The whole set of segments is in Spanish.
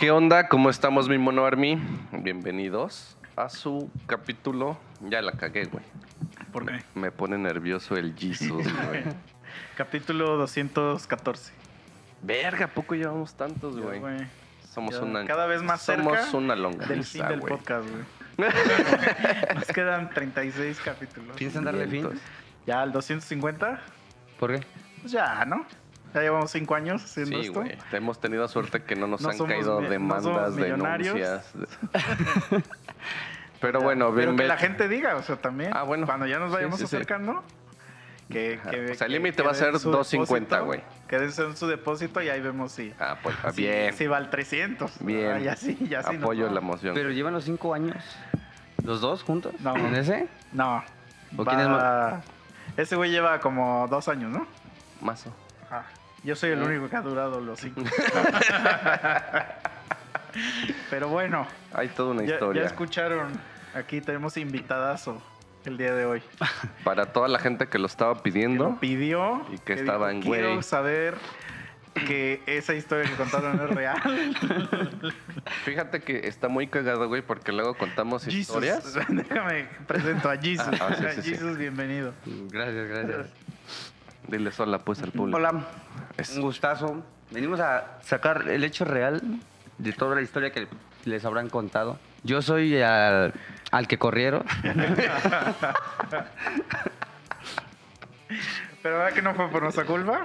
¿Qué onda? ¿Cómo estamos, mi mono army? Bienvenidos a su capítulo. Ya la cagué, güey. ¿Por qué? Me pone nervioso el Jesus, güey. Capítulo 214. Verga, ¿a poco llevamos tantos, Ya, güey? Somos Ya, una. cada vez más cerca Somos una Del fin del güey. podcast, güey. Nos quedan 36 capítulos. ¿Piensan darle fin? Ya al 250, ¿Por qué? pues ya, ¿no? Ya llevamos 5 años haciendo Sí, esto. güey. Hemos tenido suerte que no nos No han caído no demandas, millonarios. denuncias. Pero Ya, bueno, Pero ven, que la gente diga, o sea, también. Ah, bueno. Cuando ya nos vayamos sí, sí. acercando. Que, que- O sea, el límite va a ser su 250, depósito, güey. Quédense en su depósito y ahí vemos si. Ah, pues, ah, si- bien. Si va al 300. Bien. Ah, ya sí, ya sí. Apoyo va. la moción. ¿Pero llevan los cinco años? ¿Los dos juntos? No. ¿En ese? No. ¿O quién es va- Ese güey lleva como dos años, ¿no? Mazo. Ah, yo soy el Eh. único que ha durado los cinco. Pero bueno, Hay toda una ya, historia. ya escucharon. Aquí tenemos invitadazo el día de hoy. Para toda la gente que lo estaba Que pidiendo. lo pidió. Y que estaba en Quiero güey". saber que esa historia que contaron es real. Fíjate que está muy cagado, güey, porque luego contamos Jesus. historias. Déjame presento a Jesus. Ah, ah, sí, sí, sí. Jesus, bienvenido. Gracias, gracias. Diles hola, pues, al público. Hola, Es- un gustazo. Venimos a sacar el hecho real de toda la historia que les habrán contado. Yo soy al, al que corrieron. ¿Pero verdad que no fue por nuestra culpa?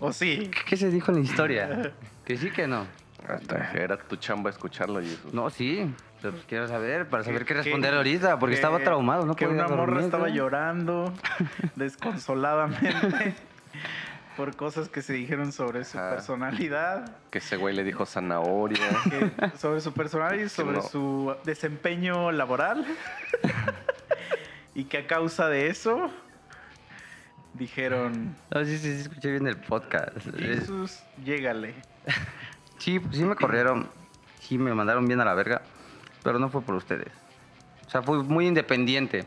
¿O sí? ¿Qué se dijo en la historia? Que sí, que no. Hasta era tu chamba escucharlo, Jesus. No, sí. Pero pues quiero saber, para saber qué responder ahorita, porque que- estaba traumado, no Que una morra dormir, estaba ¿no? llorando desconsoladamente por cosas que se dijeron sobre su personalidad, Que ese güey le dijo zanahoria. que- sobre su personalidad y sobre no. su desempeño laboral. y que a causa de eso dijeron, No, sí, sí, sí, escuché bien el podcast. Es- Jesús, llégale. Sí, pues sí me corrieron. Sí me mandaron bien a la verga. Pero no fue por ustedes. O sea, fue muy independiente.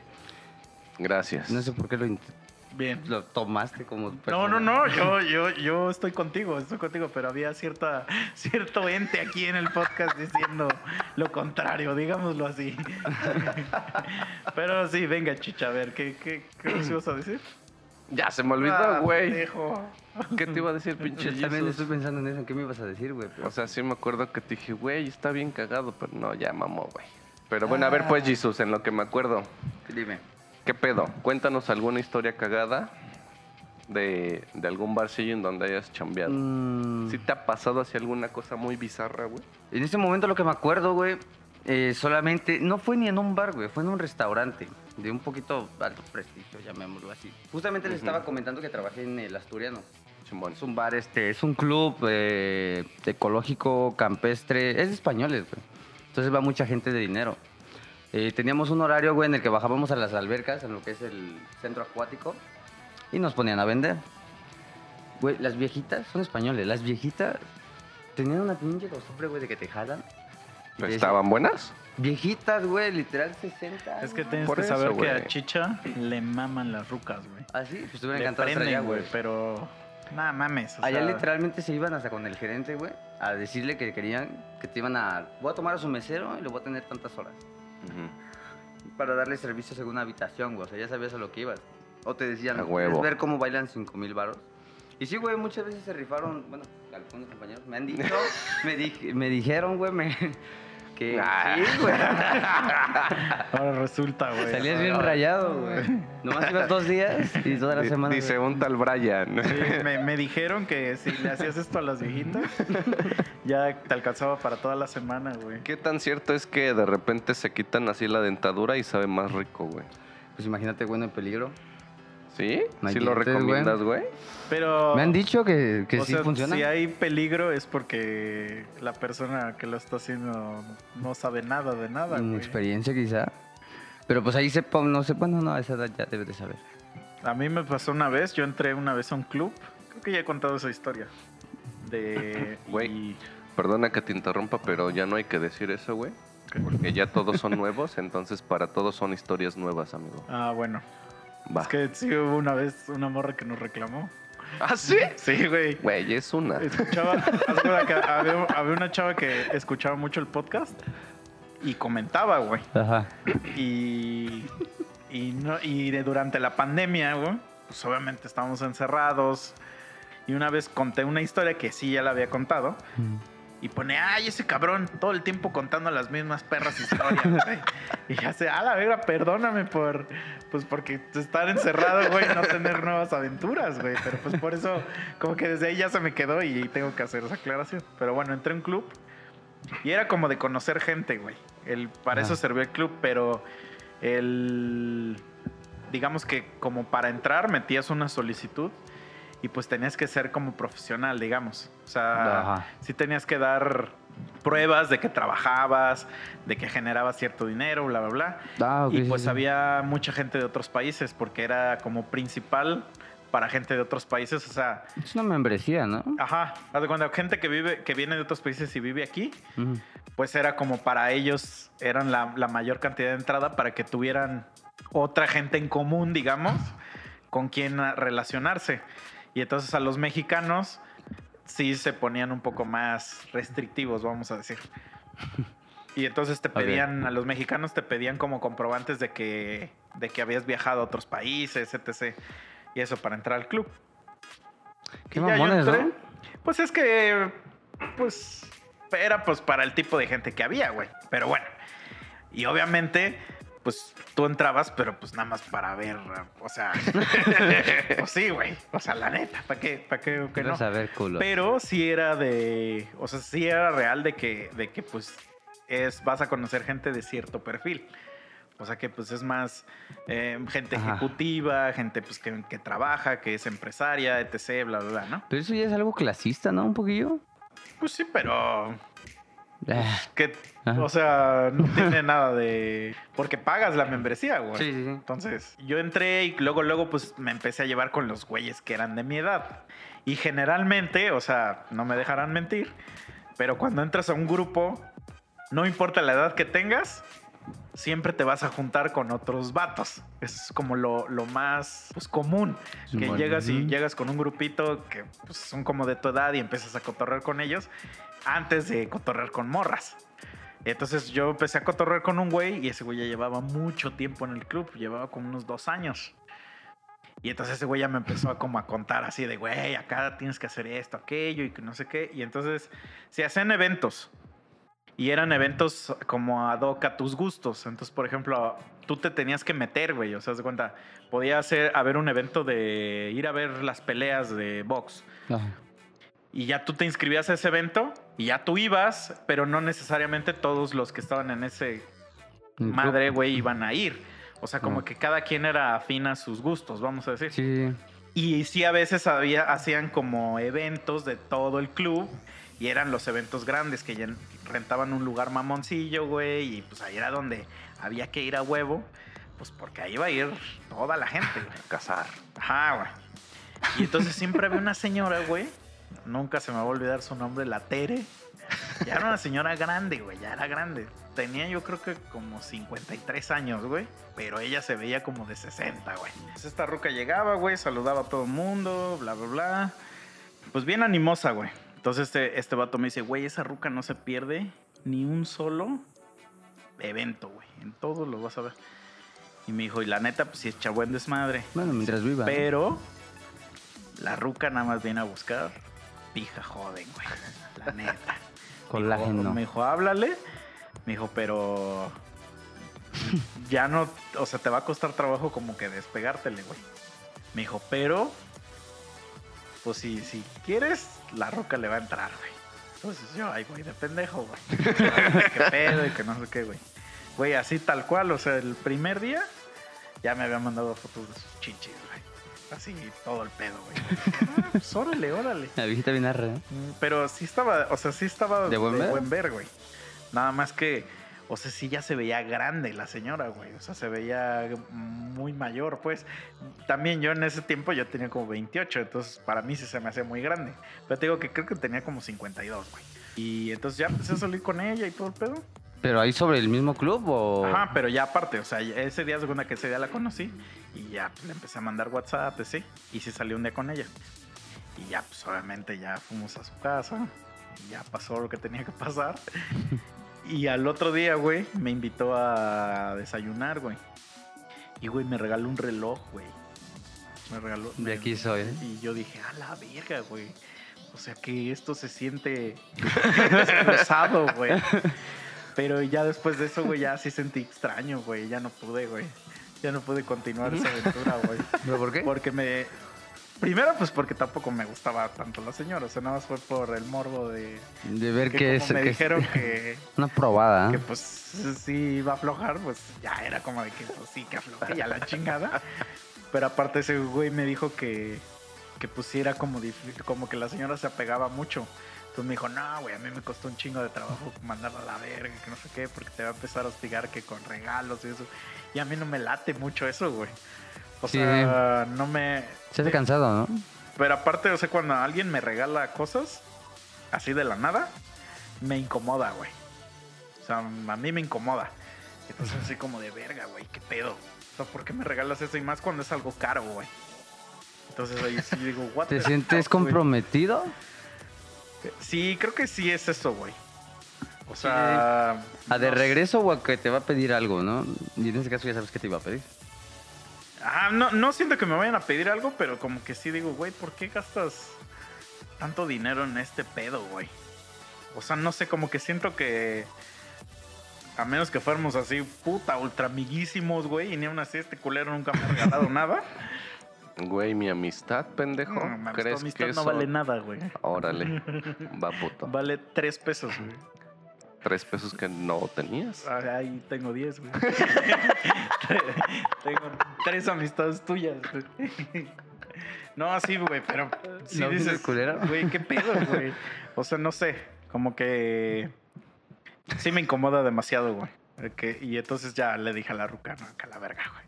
Gracias. No sé por qué lo, int- Bien. lo tomaste como... No, persona. no, no, yo, yo, yo estoy contigo, estoy contigo, pero había cierta, cierto ente aquí en el podcast diciendo lo contrario, digámoslo así. Pero sí, venga, chicha, a ver, ¿qué, qué, qué nos ibas a decir? Ya se me Ah, olvidó, güey. pendejo. ¿Qué te iba a decir, pinche Yo también Jesus? estoy pensando en eso. ¿En qué me ibas a decir, güey? Pero- O sea, sí me acuerdo que te dije, güey, está bien cagado, pero no, ya mamó, güey. Pero bueno, a ver, pues, Jesus, en lo que me acuerdo. Dime. ¿Qué pedo? Cuéntanos alguna historia cagada de, de algún barcillo en donde hayas chambeado. Mm, ¿Sí te ha pasado así alguna cosa muy bizarra, güey? En ese momento lo que me acuerdo, güey, eh, solamente... No fue ni en un bar, güey. Fue en un restaurante. De un poquito alto prestigio, llamémoslo así. Justamente les estaba comentando que trabajé en el Asturiano. Es un bar, este, es un club eh, ecológico, campestre, es de españoles, güey. Entonces va mucha gente de dinero. Eh, teníamos un horario, güey, en el que bajábamos a las albercas, en lo que es el centro acuático, y nos ponían a vender. Güey, las viejitas son españoles, las viejitas tenían una pinche costumbre, güey, de que te jalan. ¿Estaban buenas? Viejitas, güey, literal 60. Es que tienes Por que eso, saber que güey. a Chicha le maman las rucas, güey. Así, pues estuvieran Le encantados de allá, güey. pero... Nada mames, o Allá sea, literalmente se iban hasta con el gerente, güey, a decirle que querían que te iban a... Voy a tomar a su mesero y lo voy a tener tantas horas. Para darle servicio según una habitación, güey. O sea, ya sabías a lo que ibas. O te decían, A ¿quieres huevo. ver cómo bailan 5 mil varos? Y sí, güey, muchas veces se rifaron, bueno, algunos compañeros me han dicho, me, di- me dijeron, güey, me, que Ah. sí, güey. Ahora resulta, güey. Salías bien rayado, güey. Nomás ibas dos días y toda la semana... Dice un tal Brian. Sí, me, me dijeron que si le hacías esto a las viejitas, ya te alcanzaba para toda la semana, güey. ¿Qué tan cierto es que de repente se quitan así la dentadura y sabe más rico, güey? Pues imagínate, bueno, en peligro. ¿Sí? No hay ¿Sí lo dientes, recomiendas, güey? Pero. Me han dicho que, que o sí sea, funciona. Si hay peligro es porque la persona que lo está haciendo no sabe nada de nada, güey. experiencia quizá. Pero pues ahí sepa, no sé, bueno, no, a esa edad ya debes de saber. A mí me pasó una vez, yo entré una vez a un club. Creo que ya he contado esa historia. De. Güey. y- Perdona que te interrumpa, pero ya no hay que decir eso, güey. Porque ya todos son nuevos, entonces para todos son historias nuevas, amigo. Ah, bueno. Va. Es que sí hubo una vez una morra que nos reclamó. ¿Ah, sí? Sí, güey. Güey, es una. Escuchaba, había, había una chava que escuchaba mucho el podcast y comentaba, güey. Ajá. Y, y, no, y de- durante la pandemia, güey, pues obviamente estábamos encerrados. Y una vez conté una historia que sí ya la había contado. Y pone, ay, ese cabrón, todo el tiempo contando las mismas perras historias, güey. Y ya sé, a la verga, perdóname por, pues porque estar encerrado, güey, no tener nuevas aventuras, güey. Pero pues por eso, como que desde ahí ya se me quedó y tengo que hacer esa aclaración. Pero bueno, entré a un club y era como de conocer gente, güey. El, para eso sirvió el club, pero el, digamos que como para entrar metías una solicitud y pues tenías que ser como profesional, digamos. O sea, Ajá. sí tenías que dar pruebas de que trabajabas, de que generabas cierto dinero, bla, bla, bla. Ah, ok, y sí, pues sí. había mucha gente de otros países porque era como principal para gente de otros países, o sea, Es una membresía, ¿no? ajá, cuenta, gente que vive, que viene de otros países y vive aquí, Ujú. pues era como para ellos, eran la, la mayor cantidad de entrada para que tuvieran otra gente en común, digamos, con quien relacionarse. Y entonces a los mexicanos sí se ponían un poco más restrictivos, vamos a decir. Y entonces te pedían, a los mexicanos te pedían como comprobantes de que, de que habías viajado a otros países, etc. Y eso para entrar al club. Qué mamones. ¿no? Pues es que, pues, era pues para el tipo de gente que había, güey. Pero bueno. Y obviamente, pues tú entrabas, pero pues nada más para ver, o sea, pues sí, güey. O sea, la neta, ¿para qué? ¿Para qué? que no? saber, culo. Pero sí era de, o sea, sí era real de que, de que pues es, vas a conocer gente de cierto perfil. O sea que pues es más eh, gente Ajá. ejecutiva, gente pues que, que trabaja, que es empresaria, etc, bla, bla, bla, ¿no? Pero eso ya es algo clasista, ¿no? Un poquillo. Pues sí, pero que, Ajá. o sea, no tiene nada de... Porque pagas la membresía, güey. Sí, sí, sí. Entonces, yo entré y luego, luego, pues me empecé a llevar con los güeyes que eran de mi edad. Y generalmente, o sea, no me dejarán mentir, pero cuando entras a un grupo, no importa la edad que tengas, siempre te vas a juntar con otros vatos. Es como lo, lo más pues, común. Que llegas y llegas con un grupito que pues, son como de tu edad y empiezas a cotorrear con ellos antes de cotorrear con morras. Entonces yo empecé a cotorrear con un güey y ese güey ya llevaba mucho tiempo en el club, llevaba como unos dos años. Y entonces ese güey ya me empezó a como a contar así de, güey, acá tienes que hacer esto, aquello y que no sé qué. Y entonces se hacían eventos. Y eran eventos como ad hoc a tus gustos. Entonces, por ejemplo, tú te tenías que meter, güey. O sea, de cuenta, podía ser, haber un evento de ir a ver las peleas de box. Ajá. Y ya tú te inscribías a ese evento y ya tú ibas, pero no necesariamente todos los que estaban en ese madre, güey, iban a ir. O sea, como No. que cada quien era afín a sus gustos, vamos a decir. sí. Y sí, a veces había, hacían como eventos de todo el club. Y eran los eventos grandes que ya rentaban un lugar mamoncillo, güey. Y pues ahí era donde había que ir a huevo. Pues porque ahí iba a ir toda la gente, güey. Cazar. Ajá, güey. Y entonces siempre había una señora, güey. Nunca se me va a olvidar su nombre, la Tere. Ya era una señora grande, güey. Ya era grande. Tenía yo creo que como 53 años, güey. Pero ella se veía como de 60, güey. Entonces esta ruca llegaba, güey, saludaba a todo el mundo, bla, bla, bla. Pues bien animosa, güey. Entonces este, este vato me dice, güey, esa ruca no se pierde ni un solo evento, güey. En todos los vas a ver. Y me dijo, y la neta, pues sí echa buen desmadre. Bueno, mientras viva. Pero la ruca nada más viene a buscar pija joven, güey. La neta. Colágeno. Me dijo, háblale. Me dijo, pero ya no, o sea, te va a costar trabajo como que despegártele, güey. Me dijo, pero pues si, si quieres, la ruca le va a entrar, güey. Entonces yo, ay, güey, de pendejo, güey. qué pedo y que no sé qué, güey. Güey, así tal cual, o sea, el primer día ya me había mandado fotos de sus chichis. Así todo el pedo, güey. Ah, pues órale, órale. La viejita bien arre, ¿eh? Mm, Pero sí estaba, o sea, sí estaba ¿De buen ver? güey. Nada más que, o sea, sí ya se veía grande la señora, güey. O sea, se veía muy mayor, pues. También yo en ese tiempo yo tenía como 28, entonces para mí sí se me hacía muy grande. Pero te digo que creo que tenía como 52, güey. Y entonces ya empecé a salir con ella y todo el pedo. ¿Pero ahí sobre el mismo club o...? Ajá, pero ya aparte, o sea, ese día, segunda que ese día la conocí y ya pues, le empecé a mandar WhatsApp, sí, y sí salí un día con ella. Y ya, pues obviamente ya fuimos a su casa. Y ya pasó lo que tenía que pasar. Y al otro día, güey, me invitó a desayunar, güey. Y, güey, me regaló un reloj, güey. Me regaló. De aquí soy, ¿eh? Y yo dije, a la verga, güey. O sea que esto se siente pesado, güey. Pero ya después de eso, güey, ya sí sentí extraño, güey. Ya no pude, güey. Ya no pude continuar esa aventura, güey. ¿Pero por qué? Porque me. Primero, pues porque tampoco me gustaba tanto la señora. O sea, nada más fue por el morbo de. De ver que que es. me que- dijeron que, Una probada. que ¿eh? pues sí iba a aflojar, pues ya era como de que pues sí, que afloje ya la chingada. Pero aparte ese güey me dijo que, que pues sí era como, como que la señora se apegaba mucho. Entonces me dijo, no, güey, a mí me costó un chingo de trabajo mandarla a la verga, que no sé qué, porque te va a empezar a hostigar que con regalos y eso. Y a mí no me late mucho eso, güey. O Sí. sea, no me... Se hace cansado, ¿no? Pero aparte, o sea, cuando alguien me regala cosas así de la nada, me incomoda, güey. O sea, a mí me incomoda. Entonces, así como de verga, güey, qué pedo. O sea, ¿por qué me regalas eso? Y más cuando es algo caro, güey. Entonces ahí sí digo, what ¿Te sientes fuck, comprometido? Sí, creo que sí es eso, güey. O sea. ¿A de no- regreso o a que te va a pedir algo, no? Y en ese caso ya sabes que te iba a pedir. Ah, no, no siento que me vayan a pedir algo, pero como que sí digo, güey, ¿por qué gastas tanto dinero en este pedo, güey? O sea, no sé, como que siento que. A menos que fuéramos así, puta, ultra amiguísimos, güey, y ni aún así este culero nunca me ha regalado nada. Güey, mi amistad, pendejo. No, mames, tu ¿Crees amistad que no eso... vale nada, güey. Órale, va puto. Vale tres pesos, güey. Tres pesos que no tenías. Ah, Ahí tengo diez, güey. tengo tres amistades tuyas, güey. No, así, güey, pero sí ¿No dices, güey, qué pedo, güey. O sea, no sé, como que sí me incomoda demasiado, güey. Que- y entonces ya le dije a la ruca, no, que a la verga, güey.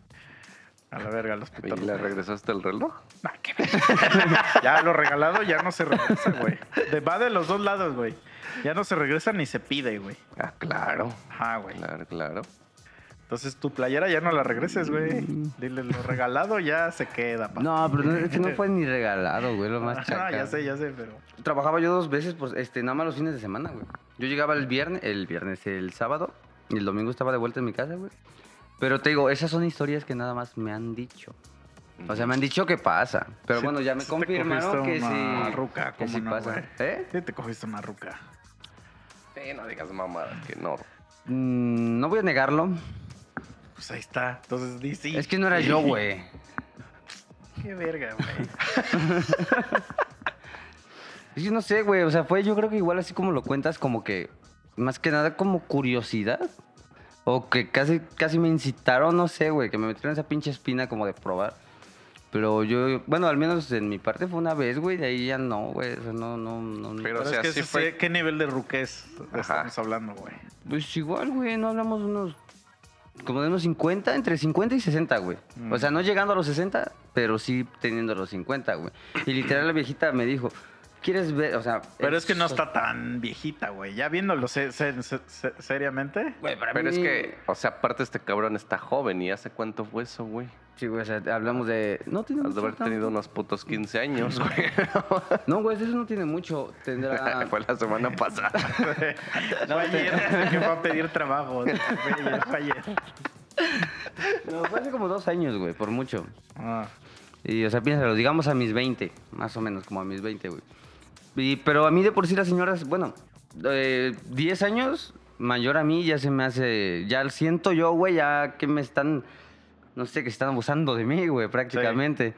A la verga, los ¿Y pitorros. le regresaste el reloj? Nah, qué ya lo regalado ya no se regresa, güey. De- Va de los dos lados, güey. Ya no se regresa ni se pide, güey. Ah, claro. Ajá, güey. Claro, claro. Entonces tu playera ya no la regreses, güey. Dile, lo regalado ya se queda, pa. No, pero no, es que no fue ni regalado, güey, lo más Ah, chaca. ya sé, ya sé, pero. Trabajaba yo dos veces, pues, este, nada más los fines de semana, güey. Yo llegaba el viernes, el viernes, el sábado, y el domingo estaba de vuelta en mi casa, güey. Pero te digo, esas son historias que nada más me han dicho. O sea, me han dicho que pasa. Pero Sí- bueno, ya me sí te confirmaron que una sí. ruca, que ¿cómo sí no, pasa. ¿Eh? Sí, te cogiste una ruca. Sí, no digas mamadas, que no. Mm, no voy a negarlo. Pues ahí está. Entonces di sí. Es que no era yo, güey. Qué verga, güey. Es que no sé, güey. O sea, fue yo creo que igual así como lo cuentas, como que más que nada como curiosidad. O que casi, casi me incitaron, no sé, güey, que me metieron esa pinche espina como de probar. Pero yo, bueno, al menos en mi parte fue una vez, güey, de ahí ya no, güey. O sea, no, no, no. Pero, Pero o sea, es que sí ese- fue- ¿qué nivel de ruquez estamos hablando, güey? Pues igual, güey, no hablamos de unos. Como de unos 50, entre 50 y 60, güey. Mm. O sea, no llegando a los 60, pero sí teniendo los 50, güey. Y literal la viejita me dijo, ¿quieres ver? O sea. Pero es que no está tan viejita, güey. Ya viéndolo se- se- se- se- seriamente. Güey, para Pero es que, o sea, aparte este cabrón está joven y hace cuánto fue eso, güey. Sí, güey, o sea, hablamos de. No tiene Has de haber tenido unos putos 15 años, güey. No, güey, eso no tiene mucho. Tendrá. fue la semana pasada. No, ayer que fue a pedir trabajo. Fue ayer, fue ayer. No, fue hace como dos años, güey, por mucho. Ah, Y, o sea, piénsalo, digamos a mis 20, más o menos, como a mis 20, güey. Y, pero a mí de por sí las señoras, bueno, eh, 10 años mayor a mí ya se me hace, ya siento yo, güey, ya que me están, no sé, que están abusando de mí, güey, prácticamente.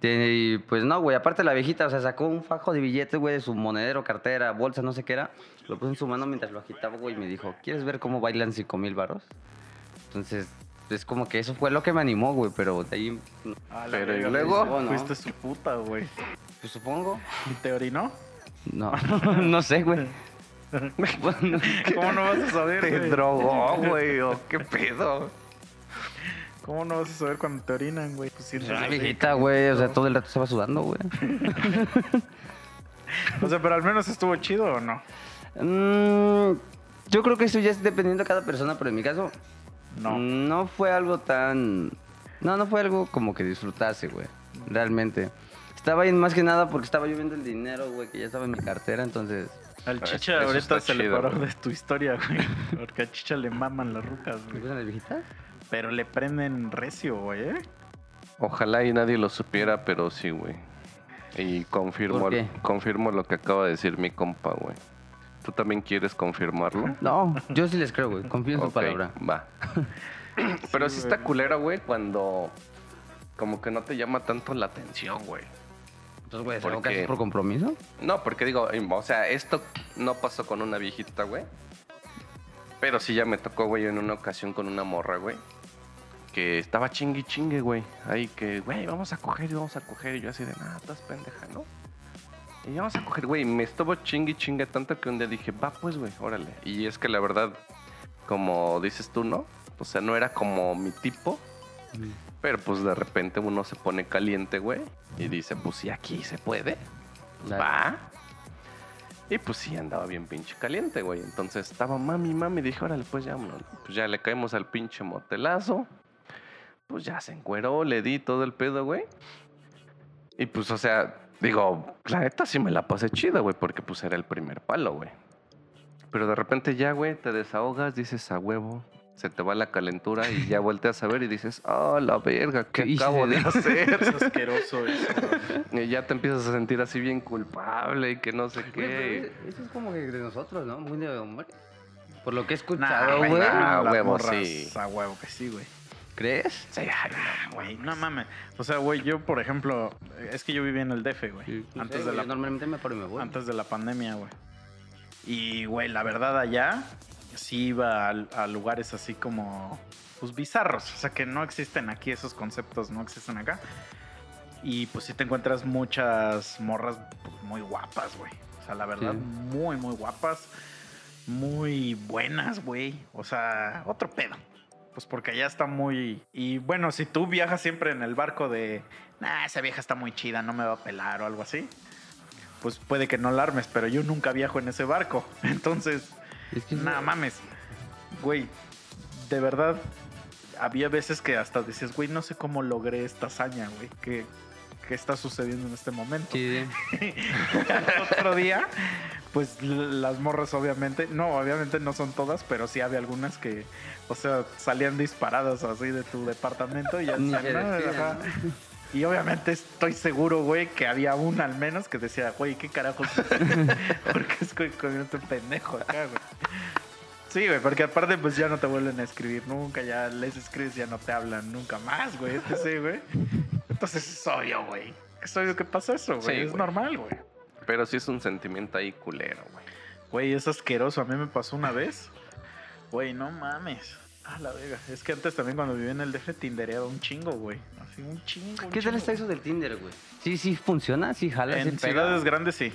Y pues no, güey, aparte la viejita, o sea, sacó un fajo de billetes, güey, de su monedero, cartera, bolsa, no sé qué era. Lo puso en su mano mientras lo agitaba, güey, y me dijo, ¿quieres ver cómo bailan 5 mil varos? Entonces, es como que eso fue lo que me animó, güey, pero de ahí, no, a la Pero, ¿y luego? Fuiste su puta, güey. pues supongo. ¿Y te orinó? No, no sé, güey. ¿Cómo no vas a saber, Te güey? drogó, güey, o qué pedo. ¿Cómo no vas a saber cuando te orinan, güey? Pues sientes la así, viejita, güey, o sea, todo el rato estaba sudando, güey. O sea, pero al menos estuvo chido o no? Mm, yo creo que eso ya es dependiendo de cada persona, pero en mi caso, No. no fue algo tan... No, no fue algo como que disfrutase, güey, realmente. Estaba ahí más que nada porque estaba yo viendo el dinero, güey, que ya estaba en mi cartera, entonces... Al chicha eso ahorita se le paró de tu historia, güey. Porque al chicha le maman las rucas, ¿Me güey. las viejitas? Pero le prenden recio, güey, ¿eh? Ojalá y nadie lo supiera, pero sí, güey. Y confirmo, ¿Por qué? confirmo lo que acaba de decir mi compa, güey. ¿Tú también quieres confirmarlo? No, yo sí les creo, güey. Confío en su palabra. Va. Pero sí, Sí, está culera, güey, cuando como que no te llama tanto la atención, güey. Entonces, güey, ¿es ¿Por compromiso? No, porque digo, o sea, esto no pasó con una viejita, güey. Pero sí ya me tocó, güey, en una ocasión con una morra, güey. Que estaba chingue y chingue, güey. Ahí que, güey, vamos a coger y vamos a coger. Y yo así de, nada, estás pendeja, ¿no? Y vamos a coger, güey. Me estuvo chingue y chingue tanto que un día dije, va pues, güey, órale. Y es que la verdad, como dices tú, ¿no? O sea, no era como mi tipo. Pero pues de repente uno se pone caliente, güey. Y dice, pues sí, aquí se puede. Dale. Va. Y pues sí, andaba bien pinche caliente, güey. Entonces estaba mami, mami. Dije, órale, pues ya. Pues ya le caemos al pinche motelazo. Pues ya se encueró, le di todo el pedo, güey. Y pues, o sea, digo, la neta sí me la pasé chida, güey, porque pues era el primer palo, güey. Pero de repente ya, güey, te desahogas, dices a huevo, se te va la calentura y ya volteas a ver y dices, oh, la verga, ¿qué, ¿Qué acabo de hacer? Es asqueroso eso. Y ya te empiezas a sentir así bien culpable y que no sé pero qué. eso- Eso es como que de nosotros, ¿no? Muy de hombre. Por lo que he Nah, escuchado, güey, güey. nah. las huevo, morras sí. A huevo que sí, güey. ¿Crees? Sí, ay, güey, no mames. O sea, güey, yo, por ejemplo, es que yo viví en el DF, güey. No antes, de güey, la, normalmente me paro y me voy. antes de la pandemia, güey. Y, güey, la verdad allá sí iba a, a lugares así como, pues, bizarros. O sea, que no existen aquí esos conceptos, no existen acá. Y, pues, sí te encuentras muchas morras pues, muy guapas, güey. O sea, la verdad, Sí. muy, muy guapas. Muy buenas, güey. O sea, otro pedo. Pues porque allá está muy... Y bueno, si tú viajas siempre en el barco de... Nah, esa vieja está muy chida, no me va a pelar o algo así. Pues puede que no la armes, pero yo nunca viajo en ese barco. Entonces, Es que mames. Güey, de verdad, había veces que hasta decías, güey, no sé cómo logré esta hazaña, güey. ¿Qué, qué está sucediendo en este momento? Sí, otro día, pues las morras obviamente, no, obviamente no son todas, pero sí había algunas que, o sea, salían disparadas así de tu departamento y ya Ni Y obviamente estoy seguro, güey, que había una al menos que decía, güey, ¿qué carajos? porque es que con este pendejo acá, güey. Sí, güey, porque aparte pues ya no te vuelven a escribir nunca, ya les escribes ya no te hablan nunca más, güey. Sí, güey. Entonces es obvio, güey. Es obvio que pasa eso, güey. Sí, es güey. normal, güey. Pero sí es un sentimiento ahí culero, güey. Güey, es asqueroso. A mí me pasó una vez. Güey, no mames. Ah, la verga. Es que antes también cuando vivía en el DF tindereaba un chingo, güey. Un chingo. un ¿Qué tal chingo. está eso del Tinder, güey? Sí, sí funciona, sí jala, En ciudades grandes sí.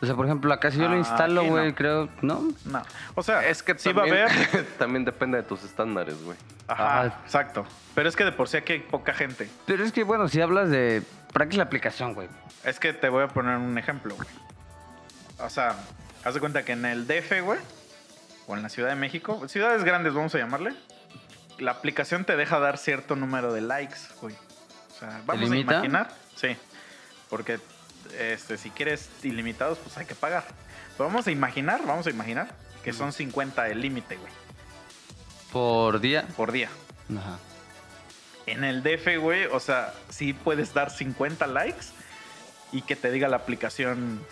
O sea, por ejemplo, acá si yo lo Ah, instalo, no. güey, creo, ¿no? No. O sea, Es que sí va a también, haber. también depende de tus estándares, güey. Ajá, Ajá. exacto. Pero es que de por sí aquí hay poca gente. Pero es que, bueno, si hablas de... ¿Para qué es la aplicación, güey? Es que te voy a poner un ejemplo, güey. O sea, haz de cuenta que en el DF, güey, o en la Ciudad de México, ciudades grandes, vamos a llamarle, la aplicación te deja dar cierto número de likes, güey. O sea, vamos a imaginar, sí, porque este, si quieres ilimitados, pues hay que pagar. Pero vamos a imaginar, vamos a imaginar que son 50 el límite, güey, Por día. por día. Ajá. En el DF, güey, o sea, sí puedes dar 50 likes y que te diga la aplicación,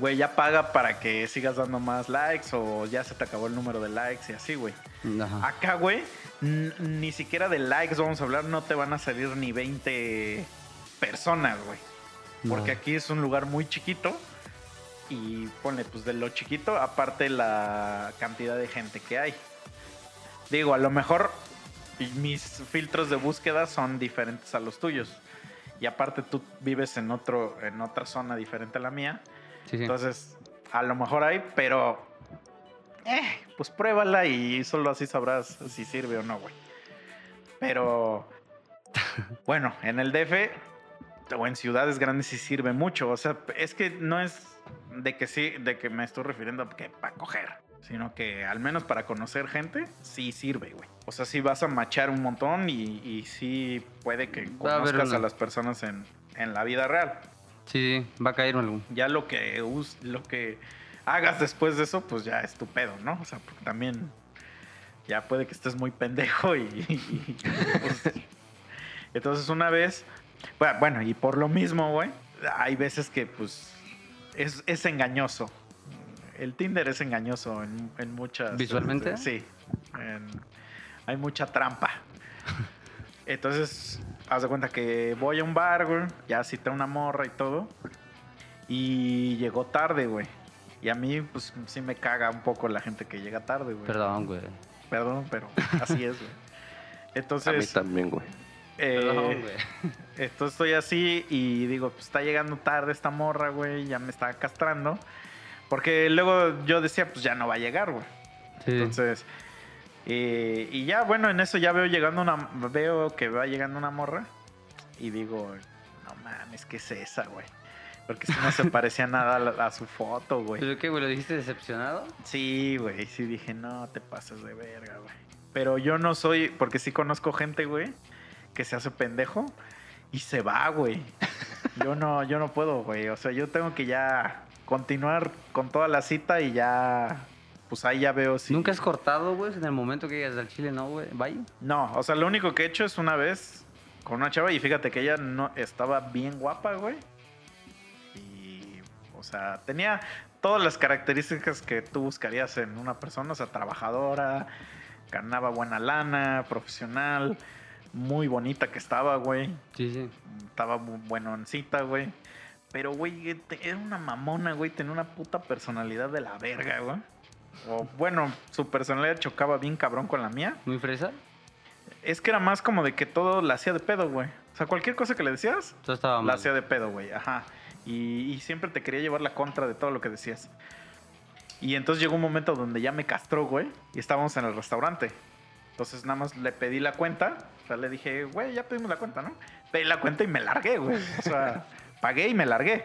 güey, ya paga para que sigas dando más likes o ya se te acabó el número de likes y así, güey. Ajá. Acá, güey, ni siquiera de likes vamos a hablar, no te van a salir ni 20 personas, güey. Porque aquí es un lugar muy chiquito y ponle, pues de lo chiquito, aparte la cantidad de gente que hay. Digo, a lo mejor mis filtros de búsqueda son diferentes a los tuyos. Y aparte tú vives en, otro, en otra zona diferente a la mía. Sí, sí. Entonces, a lo mejor hay, pero... eh, pues pruébala y solo así sabrás si sirve o no, güey. Pero... Bueno, en el DF o en ciudades grandes sí sirve mucho. O sea, es que no es de que sí, de que me estoy refiriendo a que para coger. Sino que al menos para conocer gente, sí sirve, güey. O sea, sí vas a machar un montón y, y sí puede que a conozcas a las personas en, en la vida real. Sí, sí, va a caer algún. Ya lo que, us- lo que hagas después de eso, pues ya es tu pedo, ¿no? O sea, porque también ya puede que estés muy pendejo y... y- pues, entonces una vez, bueno, y por lo mismo, güey, hay veces que pues es, es engañoso. El Tinder es engañoso en, en muchas... ¿Visualmente? este, sí. en- hay mucha trampa. Entonces, haz de cuenta que voy a un bar, güey, ya cité una morra y todo. Y llegó tarde, güey. Y a mí, pues, sí me caga un poco la gente que llega tarde, güey. Perdón, güey. Perdón, pero así es, güey. A mí Entonces, también, güey. eh, Perdón, güey. entonces estoy así y digo, pues está llegando tarde esta morra, güey, ya me está castrando. Porque luego yo decía, pues ya no va a llegar, güey. Sí. Entonces, eh, y ya, bueno, en eso ya veo llegando una, veo que va llegando una morra y digo, no mames, ¿qué es esa, güey? Porque si no se parecía nada a, su foto, güey. ¿Pero qué, güey? ¿Lo dijiste decepcionado? Sí, güey, sí dije, no, te pases de verga, güey. Pero yo no soy, porque sí conozco gente, güey, que se hace pendejo y se va, güey. Yo no, yo no puedo, güey. O sea, yo tengo que ya continuar con toda la cita y ya, pues ahí ya veo si... ¿Nunca has cortado, güey? En el momento que llegas al Chile, ¿no, güey? ¿Vaya? No, o sea, lo único que he hecho es una vez con una chava y fíjate que ella no estaba bien guapa, güey. O sea, tenía todas las características que tú buscarías en una persona, o sea, trabajadora, ganaba buena lana, profesional, muy bonita que estaba, güey. Sí, sí. Estaba bu- buenoncita, güey. Pero, güey, era una mamona, güey. Tenía una puta personalidad de la verga, güey. O, bueno, su personalidad chocaba bien cabrón con la mía. ¿Muy fresa? Es que era más como de que todo la hacía de pedo, güey. O sea, cualquier cosa que le decías, Todo estaba la hacía de pedo, güey. Ajá. Y, y siempre te quería llevar la contra de todo lo que decías. Y entonces llegó un momento donde ya me castró, güey. Y estábamos en el restaurante. Entonces nada más le pedí la cuenta. O sea, le dije, güey, ya pedimos la cuenta, ¿no? Pedí la cuenta y me largué, güey. O sea, pagué y me largué.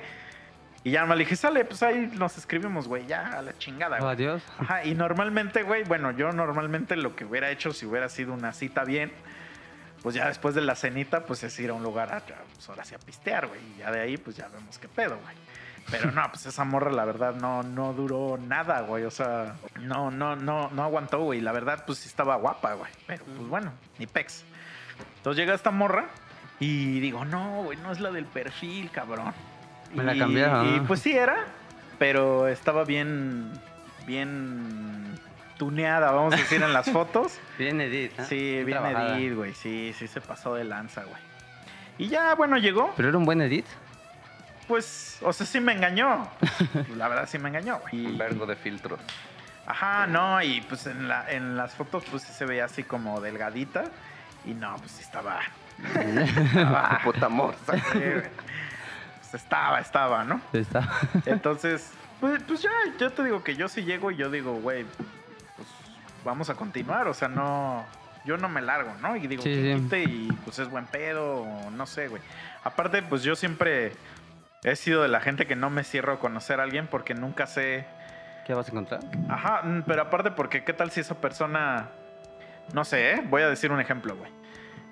Y ya me le dije, sale, pues ahí nos escribimos, güey, ya a la chingada, güey. adiós. Ajá, y normalmente, güey, bueno, yo normalmente lo que hubiera hecho si hubiera sido una cita bien, pues ya después de la cenita, pues es ir a un lugar a, pues ahora sí a pistear, güey. Y ya de ahí, pues ya vemos qué pedo, güey. Pero no, pues esa morra, la verdad, no, no duró nada, güey. O sea, no, no, no, no aguantó, güey. La verdad, pues sí estaba guapa, güey. Pero, pues bueno, ni pex. Entonces llega esta morra y digo, no, güey, no es la del perfil, cabrón. Me la cambiaron, Y pues sí era, pero estaba bien, bien tuneada, vamos a decir, en las fotos. Bien Edith, ¿eh? Sí, bien trabajada. Edith, güey. Sí, sí se pasó de lanza, güey. Y ya, bueno, llegó. ¿Pero era un buen Edith? Pues, o sea, sí me engañó. La verdad, sí me engañó, güey. Un vergo de filtros. Ajá, no, y pues en, la, en las fotos, pues sí se veía así como delgadita. Y no, pues sí estaba. estaba Puta morsa. sí, güey. pues estaba, estaba, ¿no? Está. Entonces, pues, pues ya, yo te digo que yo sí llego y yo digo, güey, vamos a continuar. O sea, no. Yo no me largo, ¿no? Y digo, Sí, que sí. y pues es buen pedo, o no sé, güey. Aparte, pues yo siempre he sido de la gente que no me cierro a conocer a alguien porque nunca sé. ¿Qué vas a encontrar? Ajá, mm, pero aparte, porque qué tal si esa persona. No sé, ¿eh? Voy a decir un ejemplo, güey.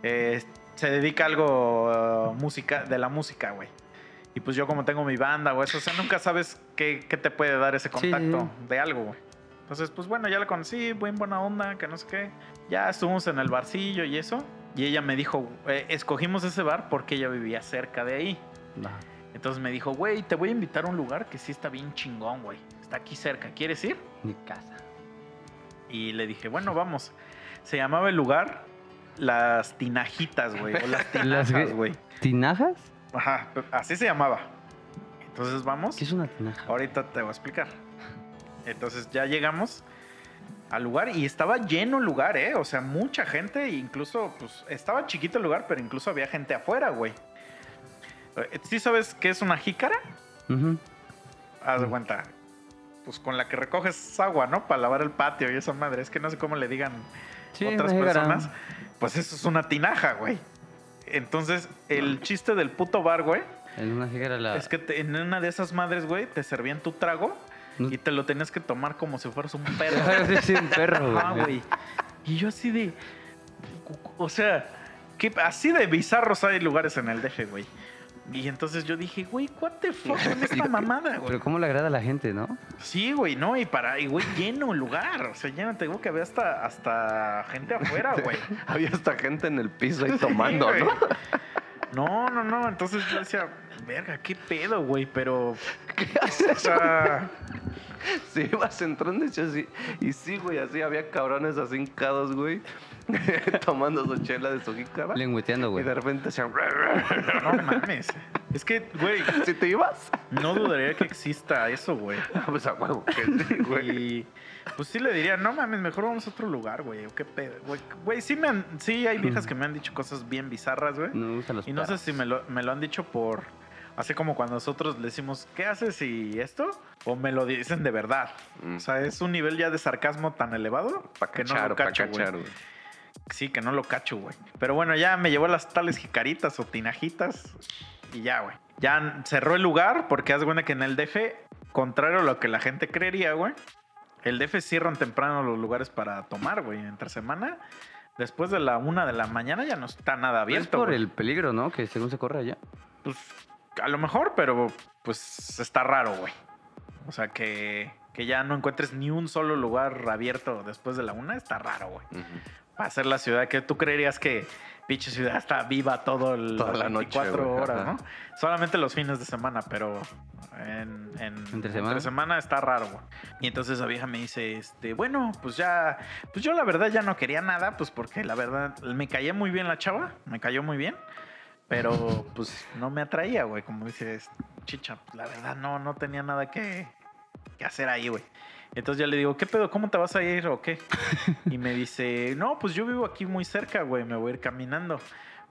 Eh, se dedica a algo uh, música, de la música, güey. Y pues yo como tengo mi banda o eso, o sea, nunca sabes qué, qué te puede dar ese contacto sí. de algo, güey. Entonces, pues bueno, ya la conocí, buen buena onda, que no sé qué. Ya estuvimos en el barcillo y eso. Y ella me dijo, eh, escogimos ese bar porque ella vivía cerca de ahí. Entonces me dijo, güey, te voy a invitar a un lugar que sí está bien chingón, güey. Está aquí cerca, ¿quieres ir? Mi casa. Y le dije, bueno, vamos. Se llamaba el lugar Las Tinajitas, güey. O Las ¿Las Tinajas, güey. ¿Tinajas? Ajá, así se llamaba. Entonces vamos. ¿Qué es una tinaja? Ahorita te voy a explicar. Entonces ya llegamos al lugar y estaba lleno el lugar, ¿eh? O sea, mucha gente, incluso, pues, estaba chiquito el lugar, pero incluso había gente afuera, güey. Eh, ¿Sí sabes qué es una jícara? Ujú. Haz de cuenta. Pues con la que recoges agua, ¿no? Para lavar el patio y esa madre. Es que no sé cómo le digan Sí, otras personas. Pues eso es una tinaja, güey. Entonces, el chiste del puto bar, güey, En una jícara la... es que te- en una de esas madres, güey, te servían tu trago y te lo tenías que tomar como si fueras un perro. Sí, sí, un perro, güey. Y yo así de. O sea, que así de bizarros hay lugares en el DF, güey. Y entonces yo dije, güey, what the fuck con esta mamada, güey. Pero cómo le agrada a la gente, ¿no? Sí, güey, no, y para, y güey, lleno el lugar. O sea, lleno, te digo que había hasta, hasta gente afuera, güey. Había hasta gente en el piso ahí tomando, Sí, ¿no? No, no, no. Entonces yo decía, verga, qué pedo, güey, pero. ¿Qué O haces? sea, Sí, ibas entrando y así. Y sí, güey, así había cabrones así hincados, güey. tomando su chela de su jícara. Lengüeteando, Y güey. de repente se... no mames. Es que, güey, ¿Si te ibas? no dudaría que exista eso, güey. Pues a huevo que sí, güey. Y pues sí le diría, no mames, mejor vamos a otro lugar, güey. ¿Qué pedo? Güey, Güey, sí, me han- sí hay viejas que me han dicho cosas bien bizarras, güey. No me gustan los Y no sé si me lo, me lo han dicho por. Así como cuando nosotros le decimos, ¿qué haces y esto? O me lo dicen de verdad. Mm. O sea, es un nivel ya de sarcasmo tan elevado Pa' que no lo cacho, güey. Sí, que no lo cacho, güey. Pero bueno, ya me llevó las tales jicaritas o tinajitas y ya, güey. Ya cerró el lugar porque haz de cuenta que en el DF, contrario a lo que la gente creería, güey, el DF cierran temprano los lugares para tomar, güey, entre semana. Después de la una de la mañana ya no está nada Es abierto. por güey. el peligro, ¿no? Que según se corre allá. Pues a lo mejor, pero pues está raro, güey. O sea, que, que ya no encuentres ni un solo lugar abierto después de la una, está raro, güey. Ujú. Para hacer la ciudad que tú creerías que pinche ciudad está viva todo el Toda la noche, 24 güey, horas, ajá. ¿no? Solamente los fines de semana, pero en, en- ¿Entre semana? semana está raro, güey. Y entonces la vieja me dice, este, bueno, pues ya, pues yo la verdad ya no quería nada, pues porque la verdad me caía muy bien la chava, me cayó muy bien, pero pues no me atraía, güey, como dices, chicha, pues, la verdad no, no tenía nada que, que hacer ahí, güey. Entonces ya le digo, ¿qué pedo? ¿Cómo te vas a ir o qué? Y me dice, no, pues yo vivo aquí muy cerca, güey, me voy a ir caminando.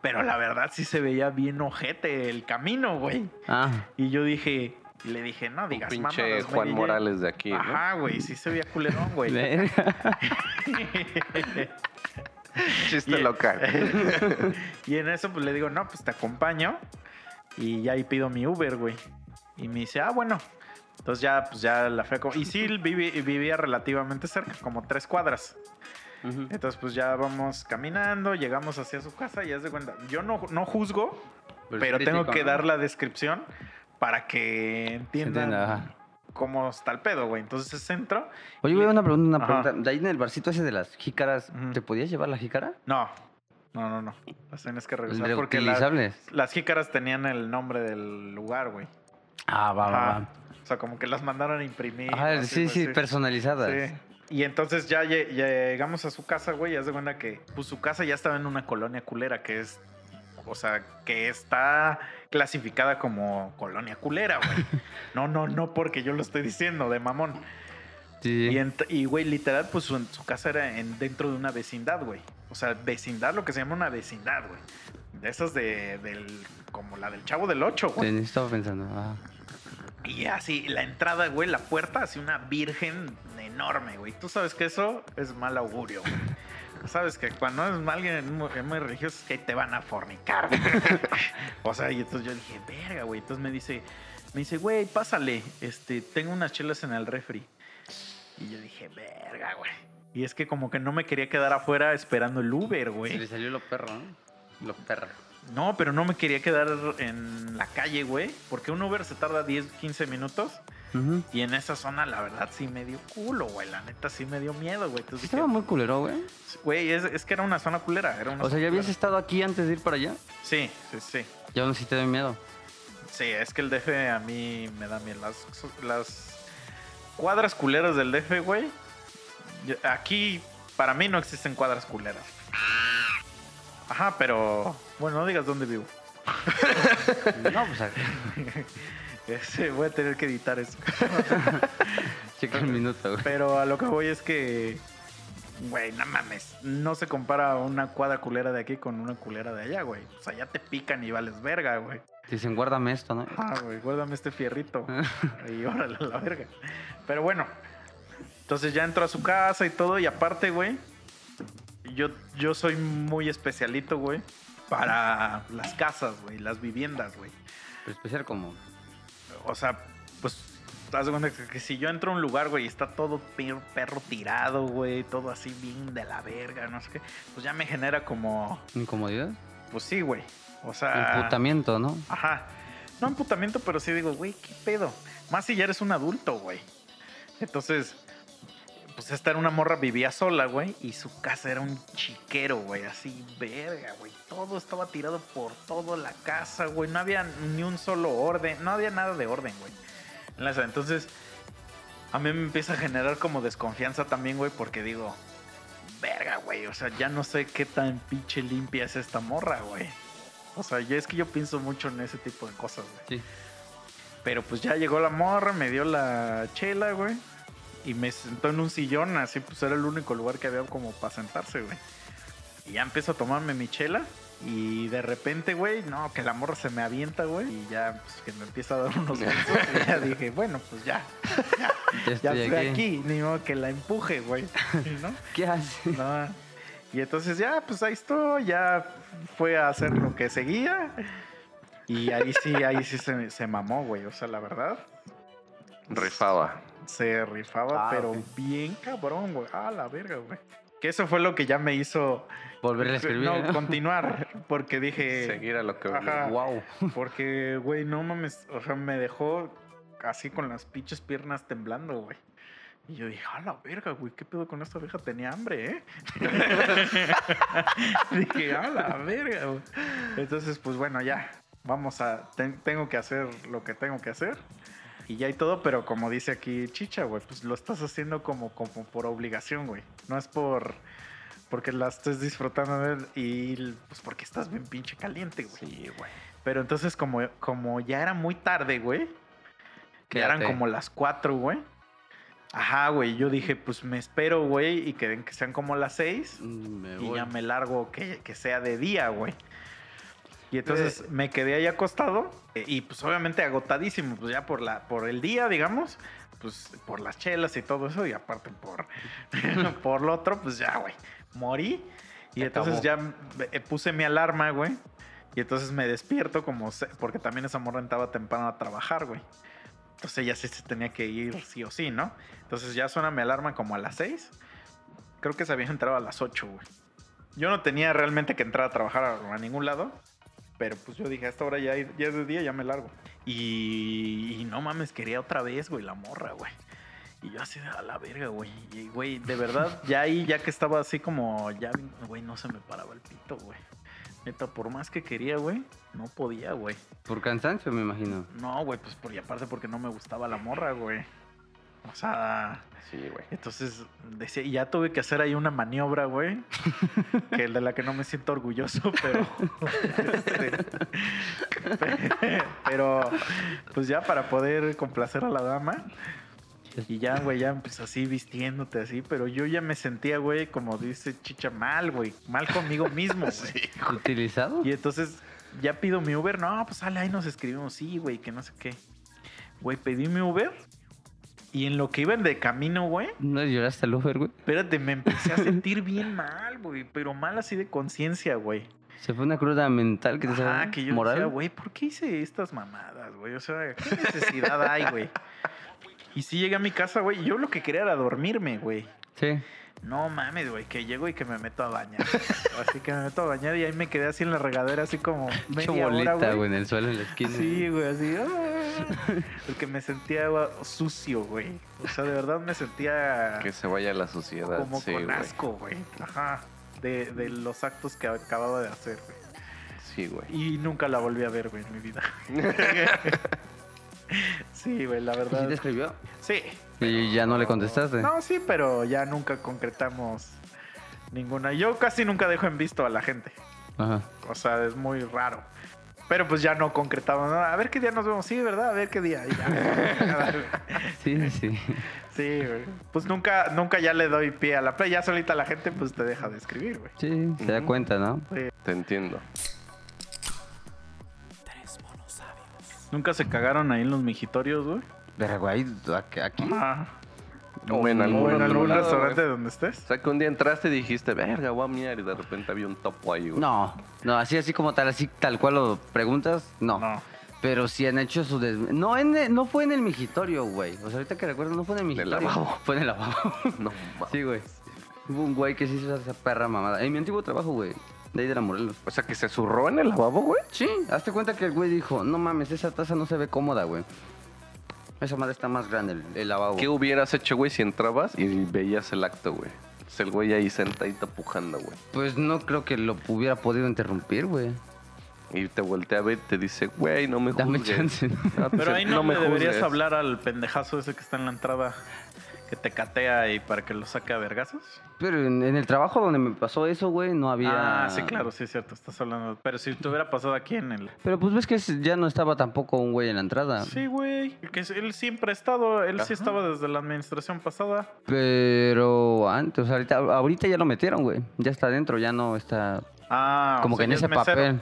Pero la verdad sí se veía bien ojete el camino, güey. Ah, Y yo dije, le dije, no Un digas pinche mamadas, Juan Mary Jane". Morales de aquí, ¿no? Ajá, güey, sí se veía culerón, güey. Chiste Y- local. y en eso pues le digo, no, pues te acompaño. Y ya ahí pido mi Uber, güey. Y me dice, ah, bueno. Entonces ya, pues ya la fue. Y sí, vivía relativamente cerca, como tres cuadras. Entonces pues ya vamos caminando, llegamos hacia su casa y haz de cuenta. Yo no, no juzgo, pero tengo que ¿no? dar la descripción para que entiendan entienda. Cómo está el pedo, güey. Entonces centro... Oye, güey, una pregunta, una pregunta. De ahí en el barcito ese de las jícaras. ¿te podías llevar la jícara? No, no, no, no. Las tienes que regresar porque las, las jícaras tenían el nombre del lugar, güey. Ah, va, va, va. O sea, como que las mandaron a imprimir. Así, sí, sí, personalizadas. Sí. Y entonces ya lle- llegamos a su casa, güey, y haz de cuenta que pues, su casa ya estaba en una colonia culera, que es, o sea, que está clasificada como colonia culera, güey. No, no, no porque yo lo estoy diciendo, de mamón. Sí. Y, güey, literal, pues su, su casa era en, dentro de una vecindad, güey. O sea, vecindad, lo que se llama una vecindad, güey. De esas de, del, como la del Chavo del Ocho, güey. Sí, estaba pensando. ah. Y así, la entrada, güey, la puerta, así una virgen enorme, güey. Tú sabes que eso es mal augurio, güey. Sabes que cuando es alguien muy, muy religioso es que te van a fornicar. güey. o sea, y entonces yo dije, verga, güey. Entonces me dice, me dice, güey, pásale. Este, tengo unas chelas en el refri. Y yo dije, verga, güey. Y es que como que no me quería quedar afuera esperando el Uber, Se le güey. salió lo perro, ¿no? Lo perro. No, pero no me quería quedar en la calle, güey. Porque un Uber se tarda 10, 15 minutos. Y en esa zona, la verdad, sí me dio culo, güey. La neta, sí me dio miedo, güey. Entonces Estaba dije, muy culero, güey. güey, es, es que era una zona culera. Era una O sea, ¿ya habías culera. estado aquí antes de ir para allá? Sí, sí, sí. Ya aún sí te doy miedo. Sí, es que el DF a mí me da miedo. Las, las cuadras culeras del DF, güey. Aquí, para mí, no existen cuadras culeras. Ajá, pero... Bueno, no digas dónde vivo. No, pues acá. Ese, voy a tener que editar eso. Checa el minuto, güey. Pero a lo que voy es que, güey, no mames. No se compara una cuadra culera de aquí con una culera de allá, güey. O sea, ya te pican y vales verga, güey. Dicen, guárdame esto, ¿no? Ah, güey, guárdame este fierrito. y órale a la verga. Pero bueno, entonces ya entro a su casa y todo. Y aparte, güey, yo, yo soy muy especialito, güey, para las casas, güey, las viviendas, güey. Pero especial como. O sea, pues, das cuenta que, si yo entro a un lugar, güey, y está todo per- perro tirado, güey, todo así bien de la verga, no sé qué, pues ya me genera como, Incomodidad. pues sí, güey. O sea, Emputamiento, ¿no? ajá. no emputamiento, pero sí digo, güey, ¿qué pedo? Más si ya eres un adulto, güey. Entonces, pues esta era una morra, vivía sola, güey, y su casa era un chiquero, güey, así, verga, güey. Todo estaba tirado por toda la casa, güey. No había ni un solo orden, no había nada de orden, güey. Entonces, a mí me empieza a generar como desconfianza también, güey, porque digo, verga, güey, o sea, ya no sé qué tan pinche limpia es esta morra, güey. O sea, ya es que yo pienso mucho en ese tipo de cosas, güey. Sí. Pero pues ya llegó la morra, me dio la chela, güey. Y me sentó en un sillón, así pues era el único lugar que había como para sentarse, güey. Y ya empiezo a tomarme mi chela. Y de repente, güey, no, que la morra se me avienta, güey. Y ya, pues que me empieza a dar unos besos. y ya dije, bueno, pues ya. Ya Ya estoy estoy aquí. aquí. Ni modo que la empuje, güey. ¿No? ¿Qué hace? No. Y entonces ya, pues ahí estoy, ya fue a hacer lo que seguía. Y ahí sí, ahí sí se, se mamó, güey. O sea, la verdad, Rifaba. Se rifaba, Ah, pero bien cabrón, güey. Ah, la verga, güey. Que eso fue lo que ya me hizo Volver a escribir. no, continuar. Porque dije. Seguir a lo que Ajá. Wow. Porque, güey, no mames. O sea, me dejó así con las pinches piernas temblando, güey. Y yo dije, a la verga, güey, ¿qué pedo con esta vieja? Tenía hambre, ¿eh? dije, a la verga, güey. Entonces, pues bueno, ya. Vamos a. ten- tengo que hacer lo que tengo que hacer. Y ya y todo, pero como dice aquí Chicha, güey, pues lo estás haciendo como, como por obligación, güey. No es por. Porque la estés disfrutando de él y pues porque estás bien pinche caliente, güey. Sí, güey. Pero entonces, como, como ya era muy tarde, güey. Que eran como las 4, güey. Ajá, güey. Yo dije, pues me espero, güey. Y que, que sean como las 6. Mm, Y voy. ya me largo que, que sea de día, güey. Y entonces Eh. me quedé ahí acostado. eh, Y pues obviamente agotadísimo. Pues ya por, la, por el día, digamos. Pues por las chelas y todo eso. Y aparte por, por lo otro, pues ya, güey. Morí. Y Se entonces acabó. ya eh, puse mi alarma, güey. Y entonces me despierto como... Porque también esa morra entraba temprano a trabajar, güey. Entonces ella sí se tenía que ir sí o sí, ¿no? Entonces ya suena mi alarma como a las 6. Creo que se había entrado a las 8, güey. Yo no tenía realmente que entrar a trabajar a, a ningún lado. Pero pues yo dije, a esta hora ya, ya es de día, ya me largo. Y, y no mames, quería otra vez, güey, la morra, güey. Y yo así, a la verga, güey. Y, güey, de verdad, ya ahí, ya que estaba así como, ya, güey, no se me paraba el pito, güey. Neta, por más que quería, güey, no podía, güey. Por cansancio, me imagino. No, güey, pues por y aparte porque no me gustaba la morra, güey. O sea, Sí, güey. entonces decía, y ya tuve que hacer ahí una maniobra, güey. que de la que no me siento orgulloso, pero. este, pero, pues ya para poder complacer a la dama. Y ya, güey, ya pues así vistiéndote así, pero yo ya me sentía, güey, como dice Chicha, mal, güey, mal conmigo mismo. ¿Utilizado? Y entonces ya pido mi Uber. No, pues sale ahí nos escribimos. Sí, güey, que no sé qué. Güey, pedí mi Uber. Y en lo que iban de camino, güey, ¿No lloraste al Uber, güey? espérate, me empecé a sentir bien mal, güey. Pero mal así de conciencia, güey. Se fue una cruda mental que te Ah, que yo moral. decía, güey, ¿por qué hice estas mamadas, güey? O sea, ¿qué necesidad hay, güey? Y sí llegué a mi casa, güey. y Yo lo que quería era dormirme, güey. Sí. No mames, güey, que llego y que me meto a bañar. Así que me meto a bañar y ahí me quedé así en la regadera, así como media bolita, hora, güey, en el suelo, en la esquina. Sí, güey, así. ah, porque me sentía sucio, güey. O sea, de verdad me sentía Que se vaya la suciedad. como sí, con asco, güey. Ajá. De, de los actos que acababa de hacer, güey. Sí, güey. Y nunca la volví a ver, güey, en mi vida. sí, güey, la ¿Sí te verdad. escribió? Sí. Y ya no le contestaste. No, sí, pero ya nunca concretamos ninguna. Yo casi nunca dejo en visto a la gente. Ajá. O sea, es muy raro. Pero pues ya no concretamos. ¿no? A ver qué día nos vemos. Sí, ¿verdad? A ver qué día. Sí, sí. sí, güey. Pues nunca, nunca ya le doy pie a la play. Ya solita la gente pues te deja de escribir, güey. Sí, se da cuenta, ¿no? Te entiendo. Nunca se cagaron ahí en los mijitorios, güey. Pero, güey, aquí. Ajá. O en O algún, en otro algún lado, restaurante güey. donde estés. O sea, que un día entraste y dijiste, verga, voy a mirar y de repente había un topo ahí, güey. No, no, así, así como tal, así tal cual lo preguntas, no. No. Pero sí han hecho su des... No, en el- no fue en el migitorio, güey. O sea, ahorita que recuerdo, no fue en el En el migitorio. lavabo. Fue en el lavabo. No, mames. sí, güey. Hubo un güey que sí hizo esa perra mamada. En mi antiguo trabajo, güey. de ahí de la Morelos. O sea, que se zurró en el lavabo, güey. Sí, hazte cuenta que el güey dijo, no mames, esa taza no se ve cómoda, güey. Esa madre está más grande, el, el lavabo. ¿Qué hubieras hecho, güey, si entrabas y veías el acto, güey? Es el güey ahí sentadito pujando, güey. Pues no creo que lo hubiera podido interrumpir, güey. Y te voltea a ver y te dice, güey, no me Dame juzgues. chance. No, te Pero ahí no, me le deberías hablar al pendejazo ese que está en la entrada que te catea y para que lo saque a vergazos. Pero en, en el trabajo donde me pasó eso, güey, no había... Ah, sí, claro, sí es cierto, estás hablando. Pero si te hubiera pasado aquí en el. Pero pues ves que ya no estaba tampoco un güey en la entrada. Sí, güey. Que él siempre ha estado, él sí estaba desde la administración pasada. Pero antes, o sea, ahorita, ahorita ya lo metieron, güey. Ya está adentro, ya no está Ah, como o que en ese mesero. papel.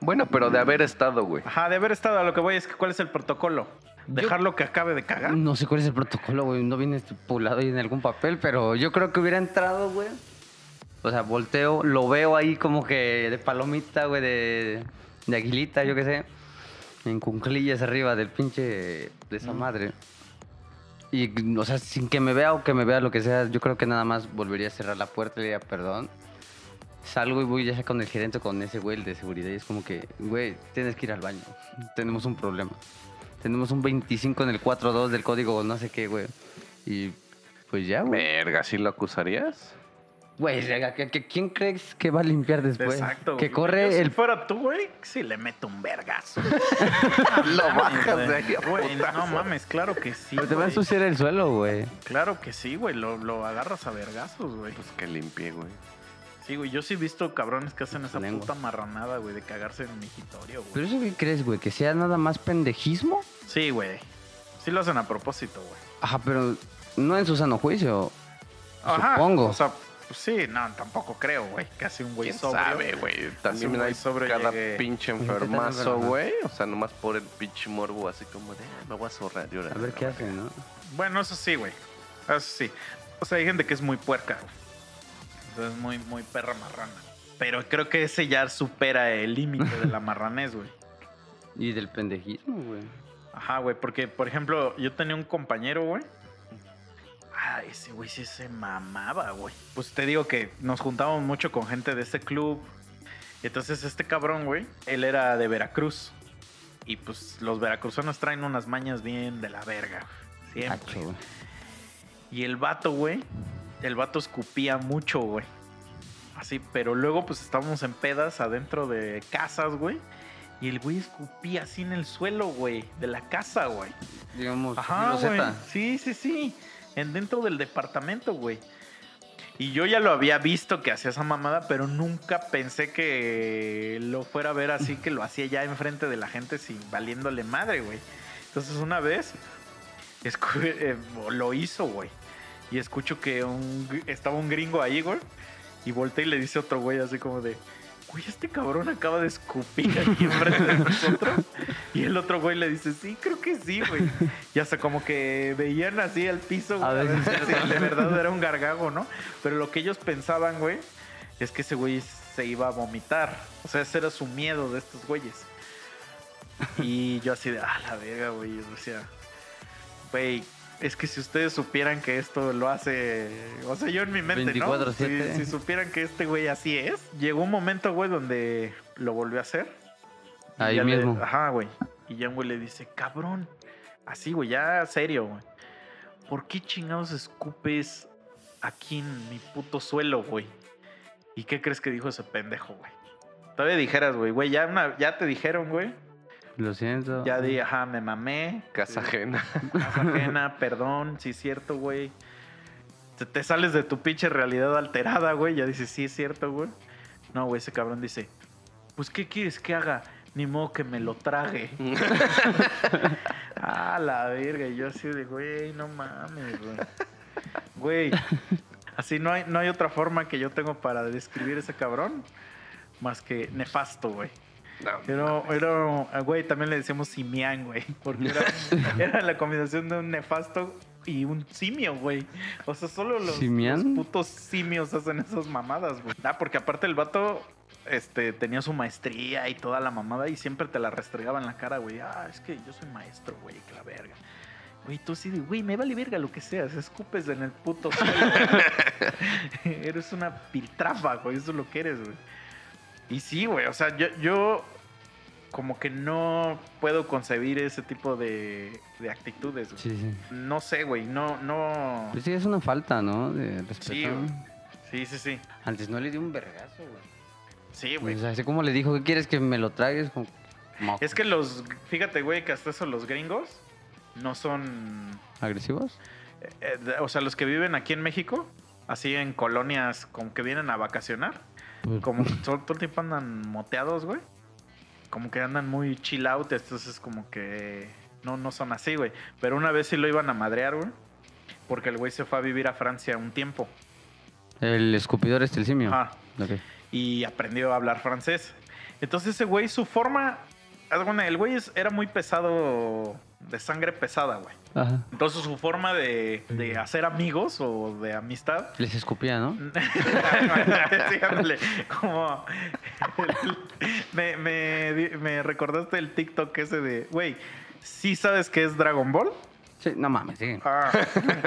Bueno, pero de haber estado, güey. Ajá, de haber estado a lo que voy es que cuál es el protocolo. Dejarlo que acabe de cagar. No sé cuál es el protocolo, güey. No viene estipulado ahí en algún papel, pero yo creo que hubiera entrado, güey. O sea, volteo, lo veo ahí como que de palomita, güey, de, de aguilita, yo qué sé. En cunclillas arriba del pinche de esa madre. Y, o sea, sin que me vea o que me vea lo que sea, yo creo que nada más volvería a cerrar la puerta y le diría perdón. Salgo y voy ya con el gerente con ese güey el de seguridad y es como que, güey, tienes que ir al baño. Tenemos un problema. Tenemos un 25 en el 4.2 del código no sé qué, güey. Y pues ya, güey. Verga, ¿sí lo acusarías? Güey, rega, ¿que- que- ¿quién crees que va a limpiar después? Exacto. Que güey. corre Yo, Si el... fuera tú, güey, sí le meto un vergazo. Lo bajas de ahí a Güey, no mames, claro que sí. Te va a ensuciar el suelo, güey. Claro que sí, güey. Lo, lo agarras a vergazos, güey. Pues que limpie, güey. Sí, güey. Yo sí he visto cabrones que hacen esa Lengua. puta marranada, güey, de cagarse en mi migitorio, güey. ¿Pero eso qué crees, güey? ¿Que sea nada más pendejismo? Sí, güey. Sí lo hacen a propósito, güey. Ajá, pero no en su sano juicio. Ajá, Supongo. O sea, pues sí, no, tampoco creo, güey. Que hace un güey ¿Quién sobrio. sabe, güey? Un También güey hay sobrio cada llegue- pinche enfermazo, enferma. güey. O sea, nomás por el pinche morbo, así como de, "Ah, me voy a zorrar. y ahora A ver qué verga". hace, ¿no? Bueno, eso sí, güey. Eso sí. O sea, hay gente que es muy puerca, güey. Entonces, muy, muy perra marrana. Pero creo que ese ya supera el límite de la marranés, güey. Y del pendejismo, güey. Ajá, güey, porque, por ejemplo, yo tenía un compañero, güey. Ah, ese güey sí se mamaba, güey. Pues te digo que nos juntábamos mucho con gente de ese club. Entonces, este cabrón, güey, él era de Veracruz. Y pues los veracruzanos traen unas mañas bien de la verga, güey. Siempre. Güey. Y el vato, güey, el vato escupía mucho, güey. Así, pero luego pues estábamos en pedas adentro de casas, güey. Y el güey escupía así en el suelo, güey, de la casa, güey. Digamos, Ajá, güey. Sí, sí, sí. En dentro del departamento, güey. Y yo ya lo había visto que hacía esa mamada, pero nunca pensé que lo fuera a ver así, que lo hacía ya enfrente de la gente sin valiéndole madre, güey. Entonces una vez eh, lo hizo, güey. Y escucho que un estaba un gringo ahí, güey. Y voltea y le dice a otro güey así como de, güey, este cabrón acaba de escupir aquí enfrente de nosotros. Y el otro güey le dice, sí, creo que sí, güey. Y hasta como que veían así al piso, güey, A ver si de verdad era un gargajo, ¿no? Pero lo que ellos pensaban, güey, es que ese güey se iba a vomitar. O sea, ese era su miedo de estos güeyes. Y yo así de, ah, la verga, güey. Yo decía, güey, es que si ustedes supieran que esto lo hace, o sea, yo en mi mente, ¿no? 24/7. Si, si supieran que este güey así es, llegó un momento, güey, donde lo volvió a hacer. Ahí le- mismo. ajá, güey. Y ya un güey le dice, cabrón, así, güey, ya serio, güey. ¿Por qué chingados escupes aquí en mi puto suelo, güey? ¿Y qué crees que dijo ese pendejo, güey? Todavía dijeras, güey, güey, ya, una- ya te dijeron, güey. Lo siento. Ya di, ajá, me mamé. Casa ajena. Casa ajena, perdón, sí es cierto, güey. Te, te sales de tu pinche realidad alterada, güey. Ya dices, sí es cierto, güey. No, güey, ese cabrón dice, pues, ¿qué quieres que haga? Ni modo que me lo trague. ah, la verga. Y yo así de, güey, no mames, güey. Güey, así no hay, no hay otra forma que yo tengo para describir ese cabrón más que nefasto, güey. No, Era, era, güey, también le decíamos simián, güey, porque era, era la combinación de un nefasto y un simio, güey. O sea, solo los, los putos simios hacen esas mamadas, güey. Ah, porque aparte el vato este, tenía su maestría y toda la mamada y siempre te la restregaba en la cara, güey. Ah, es que yo soy maestro, güey, que la verga. Güey, tú sí, de, güey, me vale verga lo que seas, escupes en el puto suelo. Eres una piltrafa, güey, eso es lo que eres, güey. Y sí, güey, o sea, yo, yo como que no puedo concebir ese tipo de, de actitudes. Sí, sí. No sé, güey, no, no... Pues sí, es una falta, ¿no? De respeto. Sí. Sí, sí, sí. Antes no le dio un vergazo, güey. Sí, güey. O sea, así como le dijo, ¿qué quieres que me lo tragues? Como, Es que los, fíjate, güey, que hasta eso los gringos no son, ¿Agresivos? eh, eh, o sea, los que viven aquí en México, así en colonias como que vienen a vacacionar, Pues, como que todo, el tiempo andan moteados, güey. Como que andan muy chill out, entonces como que no, no son así, güey. Pero una vez sí lo iban a madrear, güey. Porque el güey se fue a vivir a Francia un tiempo. El escupidor es el simio. Ajá. Ok. y aprendió a hablar francés. Entonces ese güey, su forma, el güey era muy pesado, de sangre pesada, güey. Ajá. Entonces su forma de, de hacer amigos o de amistad... Les escupía, ¿no? sí, ándale, como... me, me, me recordaste el TikTok ese de, güey, ¿sí sabes qué es Dragon Ball? Sí, no mames, sí. Ah,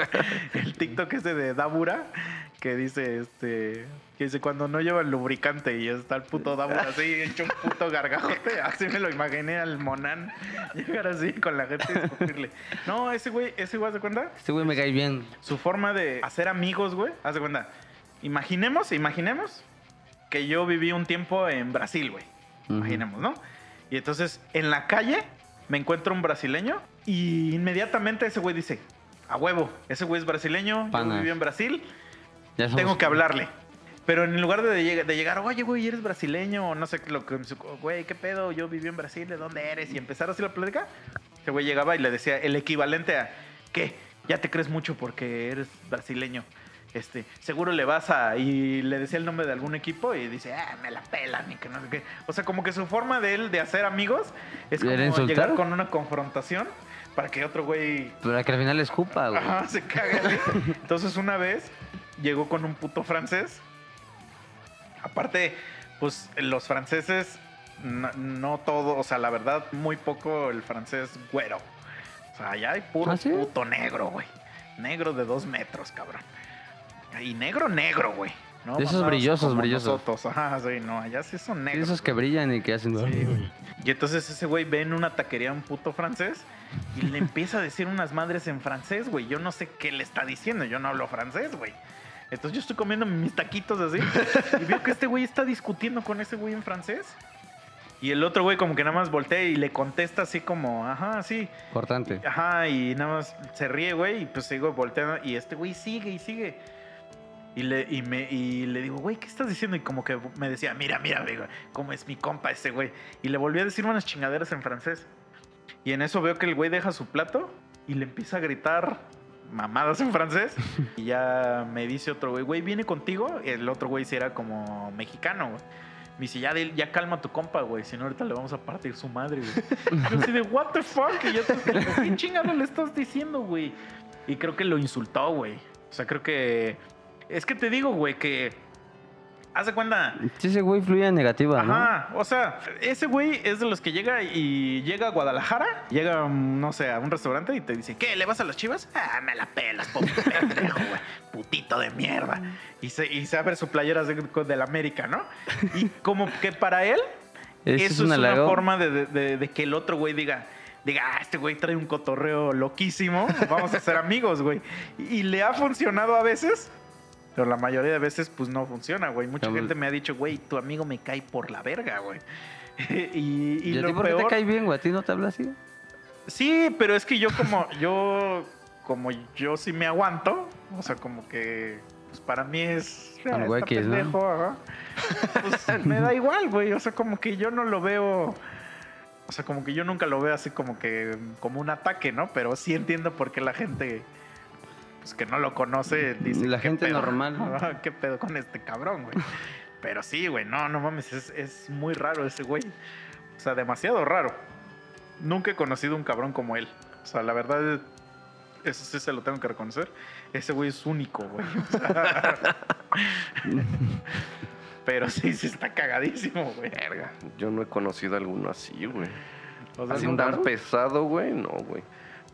el TikTok ese de Dabura que dice este que dice cuando no lleva el lubricante y está el puto Dabura así hecho un puto gargajote, así me lo imaginé al Monan llegar así con la gente y discutirle. No, ese güey, ese güey, ¿haz de cuenta? Este güey me cae bien. Su forma de hacer amigos, güey, haz de cuenta. Imaginemos, imaginemos que yo viví un tiempo en Brasil, güey. Imaginemos, ¿no? Y entonces en la calle me encuentro un brasileño y inmediatamente ese güey dice, a huevo, ese güey es brasileño, yo viví en Brasil, somos- tengo que hablarle. Pero en lugar de, lleg- de llegar, oye, güey, eres brasileño, o no sé qué, lo que, güey, ¿qué pedo? Yo viví en Brasil, ¿de dónde eres? Y empezar así la plática, ese güey llegaba y le decía el equivalente a, ¿qué? Ya te crees mucho porque eres brasileño. Este, seguro le vas a. Y le decía el nombre de algún equipo y dice, ah, me la pelan y que no sé qué. O sea, como que su forma de él de hacer amigos es como llegar con una confrontación para que otro güey Para que al final escupa, güey. Ajá, se caga. Entonces una vez llegó con un puto francés. Aparte, pues los franceses, no, no todo, o sea, la verdad, muy poco el francés güero. O sea, allá hay puro ¿Ah, sí? puto negro, güey. Negro de dos metros, cabrón. Y negro, negro, güey. ¿no? De esos brillosos, como brillosos. nosotros. Ajá, sí, no, allá sí son negros. esos que brillan y que hacen... Sí, güey. Y entonces ese güey ve en una taquería un puto francés y le empieza a decir unas madres en francés, güey. Yo no sé qué le está diciendo, yo no hablo francés, güey. Entonces yo estoy comiendo mis taquitos así y veo que este güey está discutiendo con ese güey en francés. Y el otro güey como que nada más voltea y le contesta así como, ajá, sí. Cortante. Ajá, y nada más se ríe, güey, y pues sigo volteando y este güey sigue y sigue. Y le, y me, y le digo, güey, ¿qué estás diciendo? Y como que me decía, mira, mira, amigo, cómo es mi compa ese güey. Y le volví a decir unas chingaderas en francés. Y en eso veo que el güey deja su plato y le empieza a gritar mamadas en francés. Y ya me dice otro güey, güey, ¿viene contigo? El otro güey sí era como mexicano, güey. Me dice, ya, ya calma a tu compa, güey. Si no, ahorita le vamos a partir su madre, güey. Yo así de, what the fuck? Y yo ¿qué chingado le estás diciendo, güey? Y creo que lo insultó, güey. O sea, creo que... Es que te digo, güey, que... Haz de cuenta... Sí, ese güey fluye en negativa, ¿no? Ajá, o sea, ese güey es de los que llega y llega a Guadalajara, llega, mm, no sé, a un restaurante y te dice, ¿qué? ¿Le vas a las chivas? Ah, me la pelas, pendejo, güey. Putito de mierda. Y se, y se abre su playera de, de la América, ¿no? Y como que para él, eso es una halago. forma de, de- de- de que el otro güey diga, diga, ah, este güey trae un cotorreo loquísimo, vamos a ser amigos, güey. Y le ha funcionado a veces, pero la mayoría de veces, pues no funciona, güey. Mucha Como- gente me ha dicho, güey, tu amigo me cae por la verga, güey. y, y ¿Y, a lo ti por qué te cae bien, güey? ¿A ti no te habla así? Sí, pero es que yo como, yo, como yo sí me aguanto, o sea, como que, pues para mí es, está ¿no? pendejo, ajá. Pues me da igual, güey, o sea, como que yo no lo veo, o sea, como que yo nunca lo veo así como que, como un ataque, ¿no? Pero sí entiendo por qué la gente, pues que no lo conoce, dice, La "¿Qué gente pedo? normal, ¿Qué pedo con este cabrón, güey? Pero sí, güey, no, no mames, es, es muy raro ese güey. O sea, demasiado raro. Nunca he conocido un cabrón como él. O sea, la verdad, eso sí se lo tengo que reconocer. Ese güey es único, güey. O sea, Pero sí, sí está cagadísimo, güey. Verga, yo no he conocido alguno así, güey. O sea, Así ¿no, tan pesado, güey, no, güey.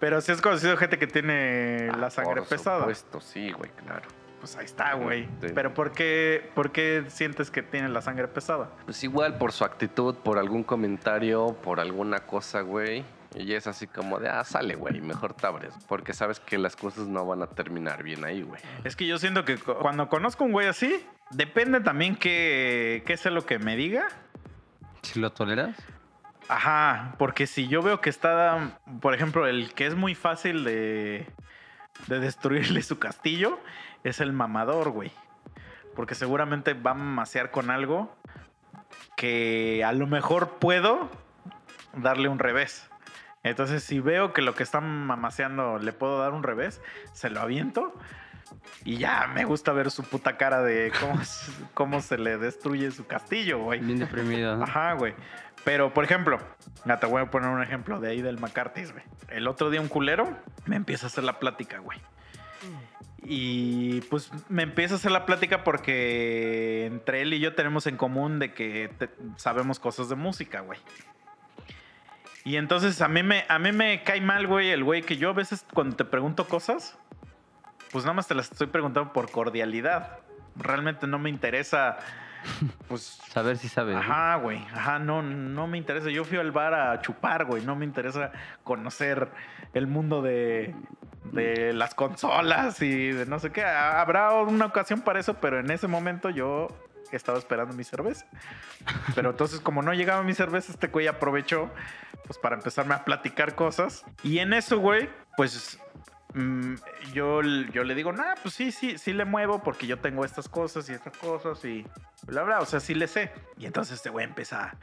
Pero sí has conocido gente que tiene la Ah, sangre por pesada. supuesto, sí, güey, claro. pues ahí está, güey. Sí. Pero ¿por qué, ¿por qué sientes que tiene la sangre pesada? Pues igual por su actitud, por algún comentario, por alguna cosa, güey. Y es así como de, ah, sale, güey, mejor te abres. Porque sabes que las cosas no van a terminar bien ahí, güey. Es que yo siento que cu- cuando conozco a un güey así, depende también qué, qué sea lo que me diga. Si lo toleras. Ajá, porque si yo veo que está, por ejemplo, el que es muy fácil de, de destruirle su castillo, es el mamador, güey. Porque seguramente va a mamasear con algo que a lo mejor puedo darle un revés. Entonces, si veo que lo que está mamaseando le puedo dar un revés, se lo aviento. Y ya me gusta ver su puta cara de cómo, se- cómo se le destruye su castillo, güey. Bien deprimido. ¿no? Ajá, güey. Pero, por ejemplo, te voy a poner un ejemplo de ahí del McCarthy's, güey. El otro día un culero me empieza a hacer la plática, güey. Y pues me empieza a hacer la plática porque entre él y yo tenemos en común de que te- sabemos cosas de música, güey. Y entonces a mí me, a mí me cae mal, güey, el güey que yo a veces cuando te pregunto cosas, pues nada más te las estoy preguntando por cordialidad. Realmente no me interesa, pues Saber si sabes. Ajá, güey. Ajá, no, no me interesa. Yo fui al bar a chupar, güey. No me interesa conocer el mundo de, de las consolas y de no sé qué. Habrá una ocasión para eso, pero en ese momento yo estaba esperando mi cerveza. Pero entonces, como no llegaba mi cerveza, este güey aprovechó pues para empezarme a platicar cosas. Y en eso, güey, pues mm, yo, yo le digo, nah, pues sí, sí, sí le muevo porque yo tengo estas cosas y estas cosas y bla, bla, o sea, sí le sé. Y entonces este güey empieza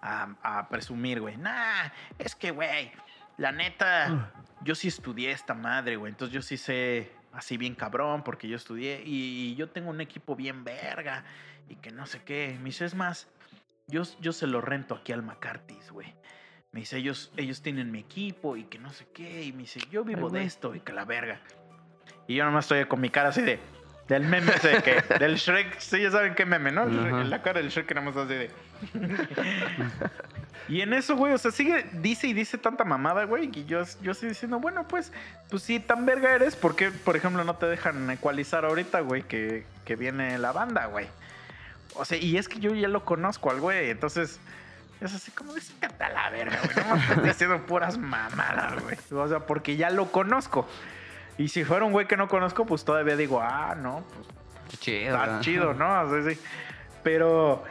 a, a presumir, güey, nah, es que, güey, la neta, yo sí estudié esta madre, güey, entonces yo sí sé así bien cabrón porque yo estudié y, yo tengo un equipo bien verga y que no sé qué. Me dice, es más, yo, yo se lo rento aquí al McCarthy's, güey. Me dice, ellos, ellos tienen mi equipo y que no sé qué. Y me dice, yo vivo de esto y que la verga. Y yo nomás estoy con mi cara así de. Del meme ese de que. Del Shrek. Sí, ya saben qué meme, ¿no? Shrek- Ajá. La cara del Shrek que nada más así de. y en eso, güey, o sea, sigue, dice y dice tanta mamada, güey. Y yo, yo estoy diciendo, bueno, pues, pues si tan verga eres, ¿por qué, por ejemplo, no te dejan ecualizar ahorita, güey? Que, que viene la banda, güey. O sea, y es que yo ya lo conozco al güey, entonces. Es así como de "Sácate a la verga, güey. No me diciendo puras mamadas, güey. O sea, porque ya lo conozco. Y si fuera un güey que no conozco, pues todavía digo, ah, no, pues Qué chido. está ¿verdad? chido, ¿no? O sea, sí. Pero,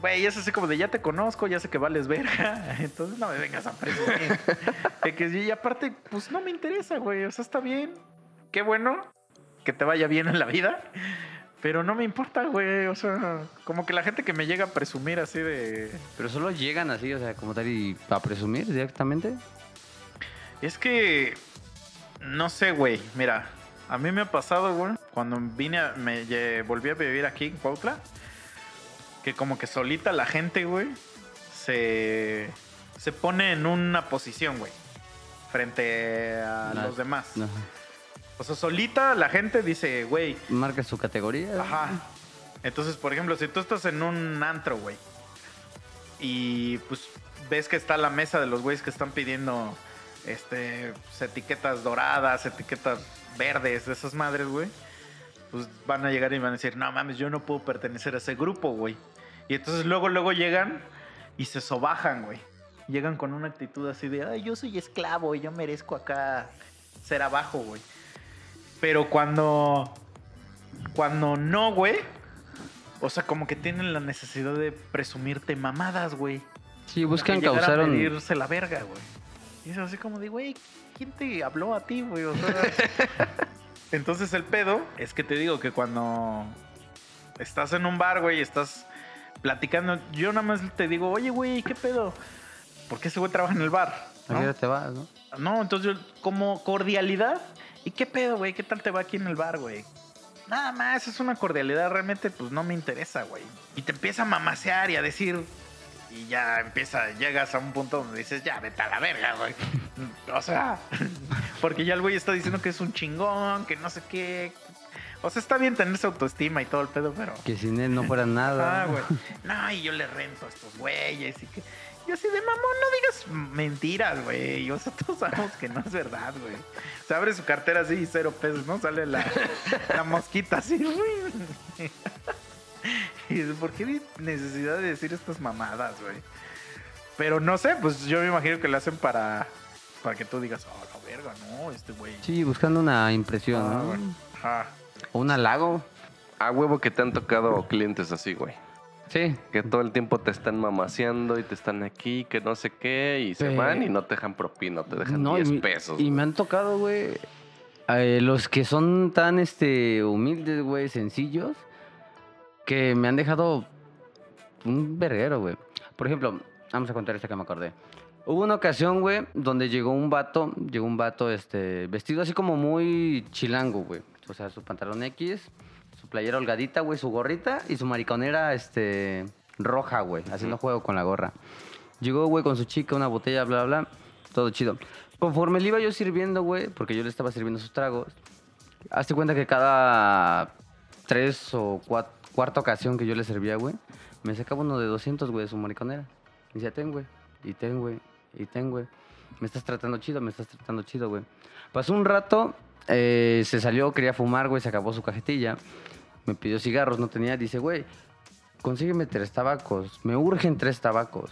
güey, es así como de ya te conozco, ya sé que vales verga. Entonces no me vengas a presumir. Que, y aparte, pues no me interesa, güey. O sea, está bien. Qué bueno que te vaya bien en la vida. Pero no me importa, güey. O sea, como que la gente que me llega a presumir así de. Pero solo llegan así, o sea, como tal y a presumir directamente. Es que. No sé, güey. Mira, a mí me ha pasado, güey, cuando vine, a- me volví a vivir aquí en Cuautla, que como que solita la gente, güey, se, se pone en una posición, güey, frente a los demás. Ajá. O sea, solita la gente dice, güey, Marca su categoría. Ajá. Entonces, por ejemplo, si tú estás en un antro, güey, y pues ves que está la mesa de los güeyes que están pidiendo este pues, etiquetas doradas, etiquetas verdes, de esas madres, güey, pues van a llegar y van a decir, no mames, yo no puedo pertenecer a ese grupo, güey. Y entonces luego, luego llegan y se sobajan, güey. Llegan con una actitud así de, ay, yo soy esclavo y yo merezco acá ser abajo, güey. Pero cuando cuando no, güey. O sea, como que tienen la necesidad de presumirte mamadas, güey. Sí, buscan a causar un... medirse la verga, güey. Y es así como de, güey, ¿quién te habló a ti, güey? O sea, entonces el pedo es que te digo que cuando estás en un bar, güey, y estás platicando, yo nada más te digo, oye, güey, ¿qué pedo? ¿Por qué ese güey trabaja en el bar? ¿A ¿No? qué hora te vas, no? No, entonces yo, como cordialidad. ¿Y qué pedo, güey? ¿Qué tal te va aquí en el bar, güey? Nada más, es una cordialidad, realmente, pues no me interesa, güey. Y te empieza a mamasear y a decir. Y ya empieza, llegas a un punto donde dices, ya vete a la verga, güey. O sea, porque ya el güey está diciendo que es un chingón, que no sé qué. O sea, está bien tener esa autoestima y todo el pedo, pero. Que sin él no fuera nada. Ah, güey. No, y yo le rento a estos güeyes y que. Y así de mamón, no digas mentiras, güey. O sea, todos sabemos que no es verdad, güey. Se abre su cartera así y cero pesos, ¿no? Sale la, la mosquita así, güey. Y dices, ¿por qué necesidad de decir estas mamadas, güey? Pero no sé, pues yo me imagino que lo hacen para, para que tú digas, oh, la verga, no, este güey. Sí, buscando una impresión, Ah, ¿no? güey. Ajá. O un halago. A huevo que te han tocado clientes así, güey. Sí. Que todo el tiempo te están mamaseando y te están aquí, que no sé qué, y se Pe- van y no te dejan propina, te dejan No, 10 y, pesos. y me han tocado, güey, eh, los que son tan este humildes, güey, sencillos, que me han dejado un verguero, güey. Por ejemplo, vamos a contar esta que me acordé. Hubo una ocasión, güey, donde llegó un vato, llegó un vato, este, vestido así como muy chilango, güey. O sea, su pantalón X, playera holgadita, güey, su gorrita y su mariconera, este, roja, güey, haciendo juego con la gorra. Llegó, güey, con su chica, una botella, bla, bla, bla. Todo chido. Conforme le iba yo sirviendo, güey, porque yo le estaba sirviendo sus tragos, hazte cuenta que cada tres o cua- cuarta ocasión que yo le servía, güey, me sacaba uno de 200, güey, de su mariconera. Y decía, ten, güey, y ten, güey, y ten, güey. Me estás tratando chido, me estás tratando chido, güey. Pasó un rato, eh, se salió, quería fumar, güey, se acabó su cajetilla. Me pidió cigarros, no tenía. Dice, güey, consígueme tres tabacos. Me urgen tres tabacos.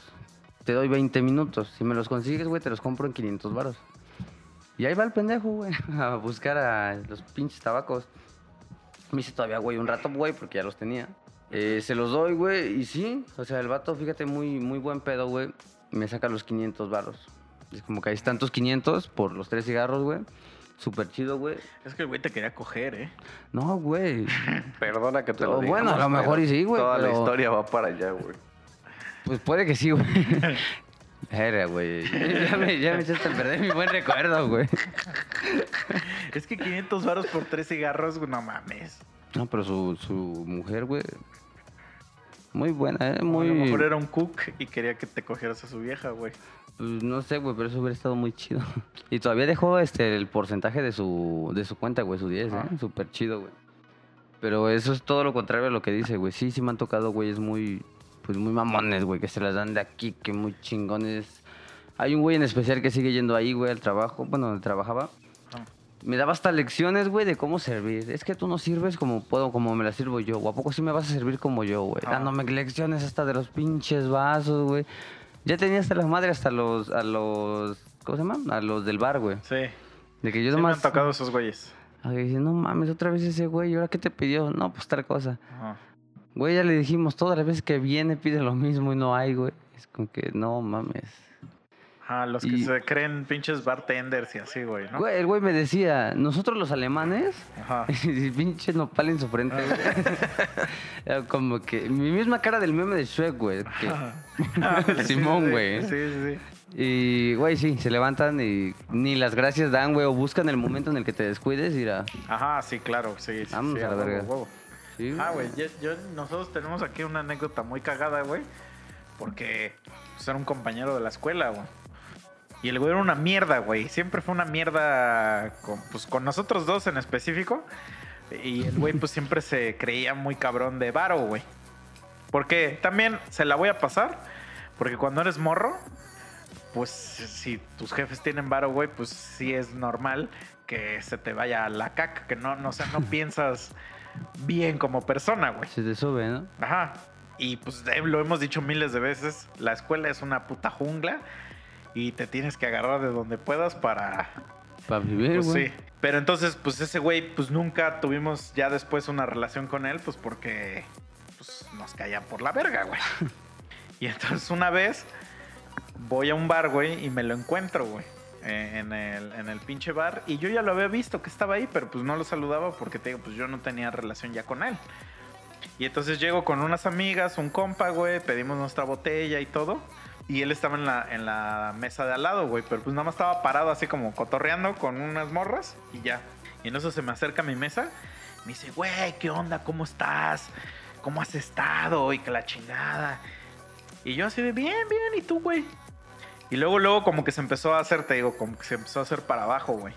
Te doy 20 minutos. Si me los consigues, güey, te los compro en 500 varos. Y ahí va el pendejo, güey, a buscar a los pinches tabacos. Me hice todavía, güey, un rato, güey, porque ya los tenía. Eh, se los doy, güey, y sí, o sea, el vato, fíjate, muy, muy buen pedo, güey, me saca los 500 varos. Es como que hay tantos 500 por los tres cigarros, güey. Súper chido, güey. Es que el güey te quería coger, ¿eh? No, güey. Perdona que te lo Oh, diga. bueno, a lo mejor y sí, güey, Toda la historia va para allá, güey. Pues puede que sí, güey. Verga, güey. Ya me, ya me echaste a perder mi buen recuerdo, güey. Es que 500 varos por tres cigarros, güey, no mames. No, pero su, su mujer, güey. Muy buena, ¿eh? Muy... Muy. A lo mejor era un cook y quería que te cogieras a su vieja, güey. Pues no sé, güey, pero eso hubiera estado muy chido. Y todavía dejó este el porcentaje de su, de su cuenta, güey, su 10, Ajá. ¿eh? Súper chido, güey. Pero eso es todo lo contrario a lo que dice, güey. Sí, sí me han tocado, güey, es muy, pues muy mamones, güey, que se las dan de aquí, que muy chingones. Hay un güey en especial que sigue yendo ahí, güey, al trabajo, bueno, donde trabajaba. Ajá. Me daba hasta lecciones, güey, de cómo servir. Es que tú no sirves como puedo, como me la sirvo yo. ¿O a poco sí me vas a servir como yo, güey? Dándome lecciones hasta de los pinches vasos, güey. Ya tenía hasta las madres, hasta los, a los, ¿cómo se llama? A los del bar, güey. Sí. De que yo Sí me nomás... han tocado esos güeyes. Ay, dice, no mames, otra vez ese güey, ¿y ahora qué te pidió? No, pues tal cosa. Ajá. Güey, ya le dijimos, todas las veces que viene pide lo mismo y no hay, güey. Es como que, no mames. Ajá, los que Y- se creen pinches bartenders y así, güey, ¿no? Güey, el güey me decía, nosotros los alemanes, Ajá. y pinche nopal en su frente, güey. Como que, mi misma cara del meme de Shrek, güey. que- Ah, Simón, sí, güey. Sí, sí, sí. Y, güey, sí, se levantan y ni las gracias dan, güey, o buscan el momento en el que te descuides y irá. Ajá, sí, claro, sí. sí, Vámonos sí, a la huevo, verga. huevo. Sí, Ah, güey, yo, yo- nosotros tenemos aquí una anécdota muy cagada, güey. Porque pues, era un compañero de la escuela, güey. Y el güey era una mierda, güey. Siempre fue una mierda con, pues, con nosotros dos en específico. Y el güey, pues siempre se creía muy cabrón de varo, güey. Porque también se la voy a pasar. Porque cuando eres morro, pues si tus jefes tienen varo, güey, pues sí es normal que se te vaya a la caca. Que no, no, o sea, no piensas bien como persona, güey. Se te sube, ¿no? Ajá. Y pues lo hemos dicho miles de veces, la escuela es una puta jungla y te tienes que agarrar de donde puedas para... Para vivir, Pues güey. sí. Pero entonces, pues ese güey, pues nunca tuvimos ya después una relación con él, pues porque pues, nos caían por la verga, güey. Y entonces una vez voy a un bar, güey, y me lo encuentro, güey. En el, en el pinche bar. Y yo ya lo había visto que estaba ahí, pero pues no lo saludaba porque te digo, pues yo no tenía relación ya con él. Y entonces llego con unas amigas, un compa, güey, pedimos nuestra botella y todo. Y él estaba en la, en la mesa de al lado, güey, pero pues nada más estaba parado así como cotorreando con unas morras y ya. Y en eso se me acerca a mi mesa. Me dice, güey, ¿qué onda? ¿Cómo estás? ¿Cómo has estado? Y que la chingada. Y yo así de, bien, bien, ¿y tú, güey? Y luego, luego como que se empezó a hacer, te digo, como que se empezó a hacer para abajo, güey.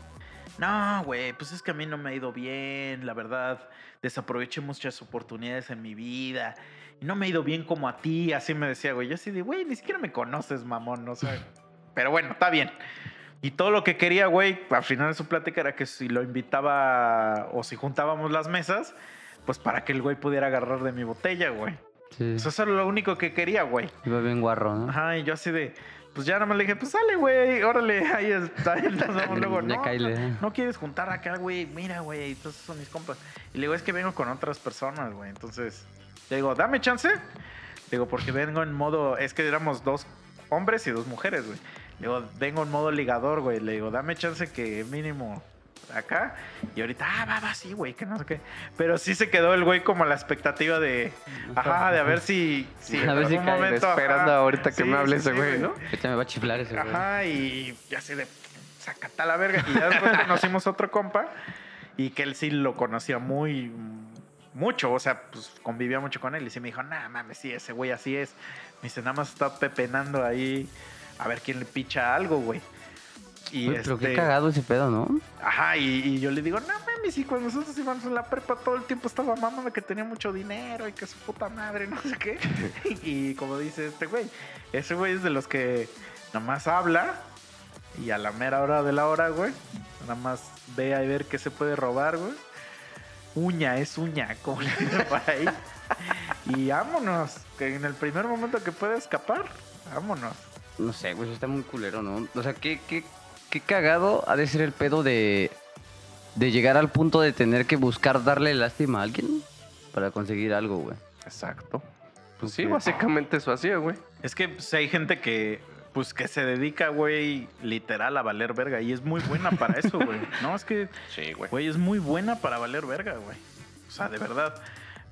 no, güey, pues es que a mí no me ha ido bien, la verdad, desaproveché muchas oportunidades en mi vida. No me ha ido bien como a ti, así me decía, güey. Yo así de, güey, ni siquiera me conoces, mamón, no sé. Pero bueno, está bien. Y todo lo que quería, güey, al final de su plática era que si lo invitaba o si juntábamos las mesas, pues para que el güey pudiera agarrar de mi botella, güey. Sí. Eso era lo único que quería, güey. Iba bien guarro, ¿no? Ajá, y yo así de, pues ya nada más le dije, pues sale, güey, órale, ahí está, ahí nos vemos luego. No, no quieres juntar acá, güey, mira, güey, entonces son mis compas. Y le digo, es que vengo con otras personas, güey, entonces, le digo, dame chance. Le digo, porque vengo en modo, es que éramos dos hombres y dos mujeres, güey. Le digo, vengo en modo ligador, güey. Le digo, dame chance que mínimo acá. Y ahorita, ah, va, va, sí, güey, que no sé qué. Pero sí se quedó el güey como a la expectativa de, ajá, de a ver si, si A ver si cae, momento, esperando ajá. ahorita que Sí, me hable sí, ese sí, güey, ¿no? Ahorita me va a chiflar ese güey. Ajá, y ya así de, sacata la verga. Y ya después conocimos otro compa y que él sí lo conocía muy, mucho. O sea, pues convivía mucho con él. Y sí me dijo, nah, mames, sí, ese güey así es. Me dice, nada más está pepenando ahí a ver quién le picha algo, güey. Y Güey, Pero qué este, cagado ese pedo, ¿no? Ajá, y, y yo le digo, no mames, y cuando nosotros íbamos en la prepa todo el tiempo estaba mamando que tenía mucho dinero y que su puta madre, no sé qué. y como dice este güey, ese güey es de los que nomás habla y a la mera hora de la hora, güey, nada más ve a ver qué se puede robar, güey. Uña, es uña, como le dicen por ahí. Y vámonos, que en el primer momento que pueda escapar, vámonos. No sé, güey, eso está muy culero, ¿no? O sea, qué, qué, qué cagado ha de ser el pedo de, de llegar al punto de tener que buscar darle lástima a alguien para conseguir algo, güey. Exacto. Pues sí, Sí. básicamente eso hacía, güey. Es que pues, hay gente que, pues, que se dedica, güey, literal a valer verga. Y es muy buena para eso, güey. No, es que, Sí, güey. güey, es muy buena para valer verga, güey. O sea, de verdad.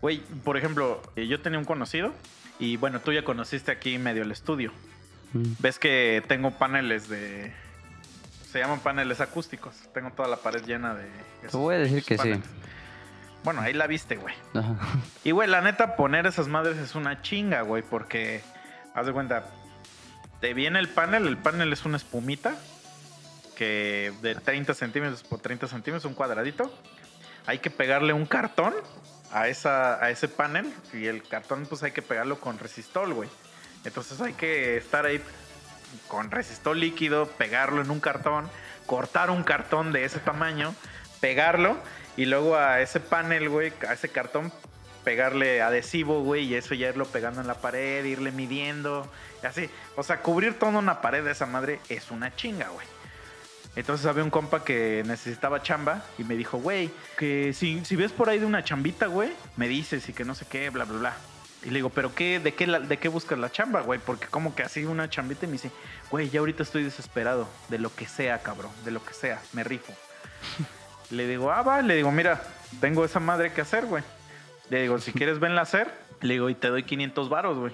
Güey, por ejemplo, eh, yo tenía un conocido. Y bueno, tú ya conociste aquí medio el estudio. Mm. Ves que tengo paneles de... Se llaman paneles acústicos. Tengo toda la pared llena de... Te voy a decir esos que sí. paneles. Bueno, ahí la viste, güey. Ajá. Y, güey, la neta, poner esas madres es una chinga, güey, porque, haz de cuenta, te viene el panel, el panel es una espumita que de 30 centímetros por 30 centímetros, un cuadradito. Hay que pegarle un cartón a, esa, a ese panel y el cartón, pues hay que pegarlo con resistol, güey. Entonces hay que estar ahí con resistol líquido, pegarlo en un cartón, cortar un cartón de ese tamaño, pegarlo y luego a ese panel, güey, a ese cartón, pegarle adhesivo, güey, y eso ya irlo pegando en la pared, irle midiendo, así. O sea, cubrir toda una pared de esa madre es una chinga, güey. Entonces había un compa que necesitaba chamba y me dijo, güey, que si, si ves por ahí de una chambita, güey, me dices y que no sé qué, bla, bla, bla. Y le digo, ¿pero qué, de, qué de qué buscas la chamba, güey? Porque como que así una chambita y me dice, güey, ya ahorita estoy desesperado, de lo que sea, cabrón, de lo que sea, me rifo. le digo, ah, va, le digo, mira, tengo esa madre que hacer, güey. Le digo, si quieres venla a hacer, le digo, y te doy 500 varos, güey.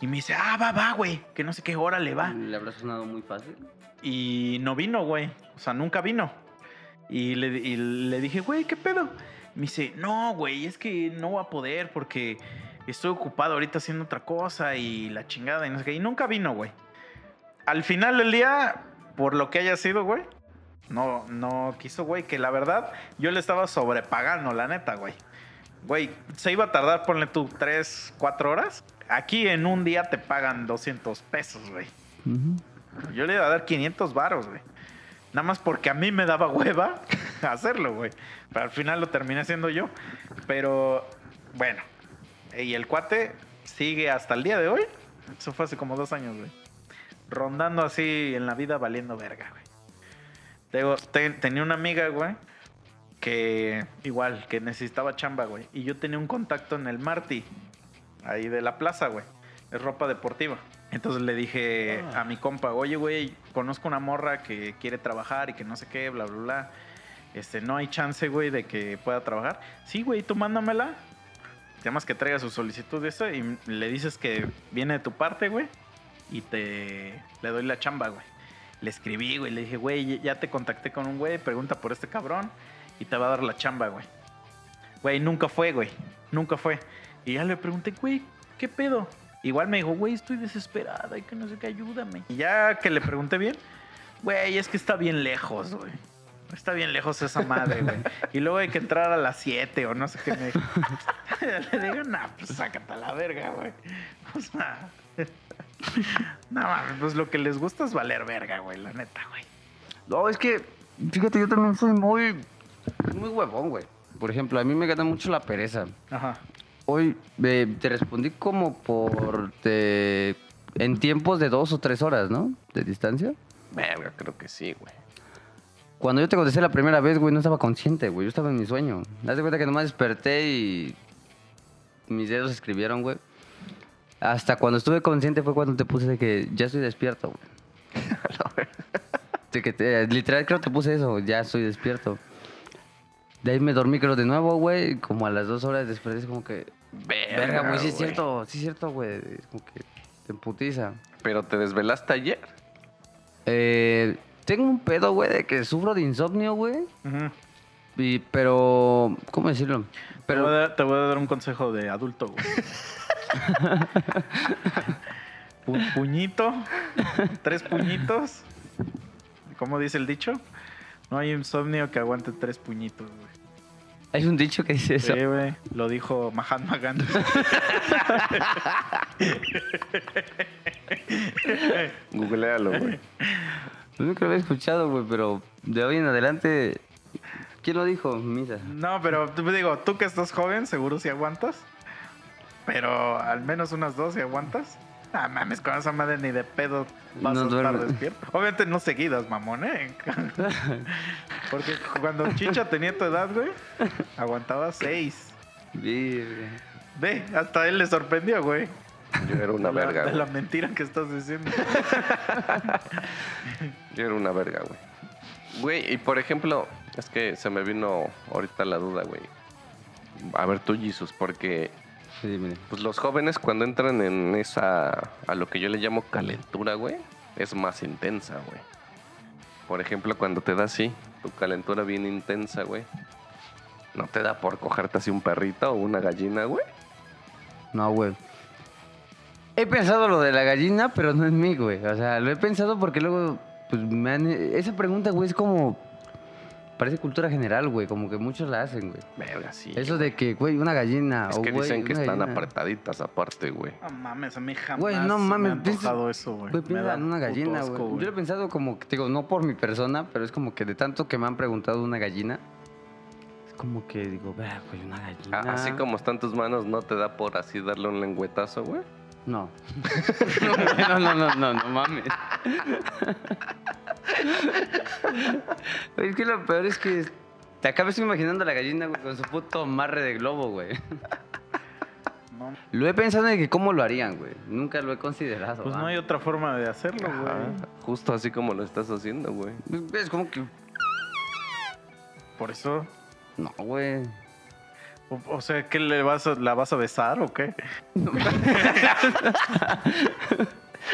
Y me dice, ah, va, va, güey, que no sé qué hora le va. ¿Le habrá sonado muy fácil? Y no vino, güey. O sea, nunca vino. Y le, y le dije, güey, ¿qué pedo? Me dice, no, güey, es que no va a poder porque estoy ocupado ahorita haciendo otra cosa y la chingada y no sé qué. Y nunca vino, güey. Al final del día, por lo que haya sido, güey, no, no quiso, güey, que la verdad yo le estaba sobrepagando, la neta, güey. Güey, se iba a tardar, ponle tú, 3, 4 horas. Aquí en un día te pagan 200 pesos, güey. Yo le iba a dar 500 varos, güey. Nada más porque a mí me daba hueva hacerlo, güey. Pero al final lo terminé haciendo yo. Pero, bueno. Y el cuate sigue hasta el día de hoy. Eso fue hace como dos años, güey. Rondando así en la vida valiendo verga, güey. Tengo- te- tenía una amiga, güey, que igual, que necesitaba chamba, güey. Y yo tenía un contacto en el Marty, ahí de la plaza, güey. Es ropa deportiva. Entonces le dije Ah. a mi compa, oye, güey, conozco una morra que quiere trabajar y que no sé qué, bla, bla, bla. Este, no hay chance, güey, de que pueda trabajar. Sí, güey, tú mándamela. Temas que traiga su solicitud de eso y le dices que viene de tu parte, güey. Y te le doy la chamba, güey. Le escribí, güey, le dije, güey, ya te contacté con un güey, pregunta por este cabrón y te va a dar la chamba, güey. Güey, nunca fue, güey. Nunca fue. Y ya le pregunté, güey, ¿qué pedo? Igual me dijo, güey, estoy desesperada y que no sé qué, ayúdame. Y ya que le pregunté bien, güey, es que está bien lejos, güey. Está bien lejos esa madre, güey. Y luego hay que entrar a las 7 o no sé qué me dijo. Le digo, nah, pues sácate a la verga, güey. O sea, no mames, pues lo que les gusta es valer verga, güey, la neta, güey. No, es que, fíjate, yo también soy muy, muy huevón, güey. Por ejemplo, a mí me gana mucho la pereza. Ajá. Hoy eh, te respondí como por... te- en tiempos de dos o tres horas, ¿no? De distancia. Verga, creo que sí, güey. Cuando yo te contesté la primera vez, güey, no estaba consciente, güey. Yo estaba en mi sueño. De cuenta que nomás desperté y mis dedos escribieron, güey. Hasta cuando estuve consciente fue cuando te puse de que ya estoy despierto, güey. De que te- literal creo que te puse eso, ya estoy despierto. De ahí me dormí creo de nuevo, güey. Como a las dos horas después es como que... Verga, güey, sí es cierto, sí es cierto, güey. Es como que te emputiza. Pero te desvelaste ayer. Eh, tengo un pedo, güey, de que sufro de insomnio, güey. Y, pero, ¿cómo decirlo? te, voy a dar, te voy a dar un consejo de adulto, güey. Pu- puñito, tres puñitos. ¿Cómo dice el dicho? No hay insomnio que aguante tres puñitos, güey. Hay un dicho que dice eso. Sí, güey. Lo dijo Mahatma Gandhi. Googlealo, güey. Nunca lo había escuchado, güey, pero de hoy en adelante, ¿quién lo dijo? Misa. No, pero te digo, tú que estás joven, seguro si aguantas. Pero al menos unas dos si aguantas. Ah, mames, con esa madre ni de pedo vas No a estar despierto. Obviamente no seguidas, mamón, ¿eh? Porque cuando Chicha tenía tu edad, güey, aguantaba seis. Virga. Ve, hasta él le sorprendió, güey. Yo era una la- verga, De la güey. mentira que estás diciendo. Yo era una verga, güey. Güey, y por ejemplo, es que se me vino ahorita la duda, güey. A ver tú, Jesus, porque Sí, mire. pues los jóvenes cuando entran en esa, a lo que yo le llamo calentura, güey, es más intensa, güey. Por ejemplo, cuando te da así, tu calentura bien intensa, güey. ¿No te da por cogerte así un perrito o una gallina, güey? No, güey. He pensado lo de la gallina, pero no en mí, güey. O sea, lo he pensado porque luego, pues me han... Esa pregunta, güey, es como... Parece cultura general, güey. Como que muchos la hacen, güey. Verga, sí. Eso de que, güey, una gallina. Es que güey, dicen que están gallina. apretaditas aparte, güey. No mames, a mí jamás Güey, no se me mames, ha antojado eso, güey. Güey, piensa en una gallina, asco, güey. Yo lo he pensado como que, digo, no por mi persona, pero es como que de tanto que me han preguntado una gallina, es como que digo, vea, güey, una gallina. Ah, Así como están tus manos, ¿no te da por así darle un lengüetazo, güey? No. no, no, no, no, no mames. Es que lo peor es que te acabas imaginando a la gallina, güey, con su puto marre de globo, güey. No, Lo he pensado en que cómo lo harían, güey. Nunca lo he considerado. pues ¿va? no hay otra forma de hacerlo, güey. Justo así como lo estás haciendo, güey. Es como que. Por eso. No, güey. O, o sea, ¿qué le vas a, la vas a besar o qué?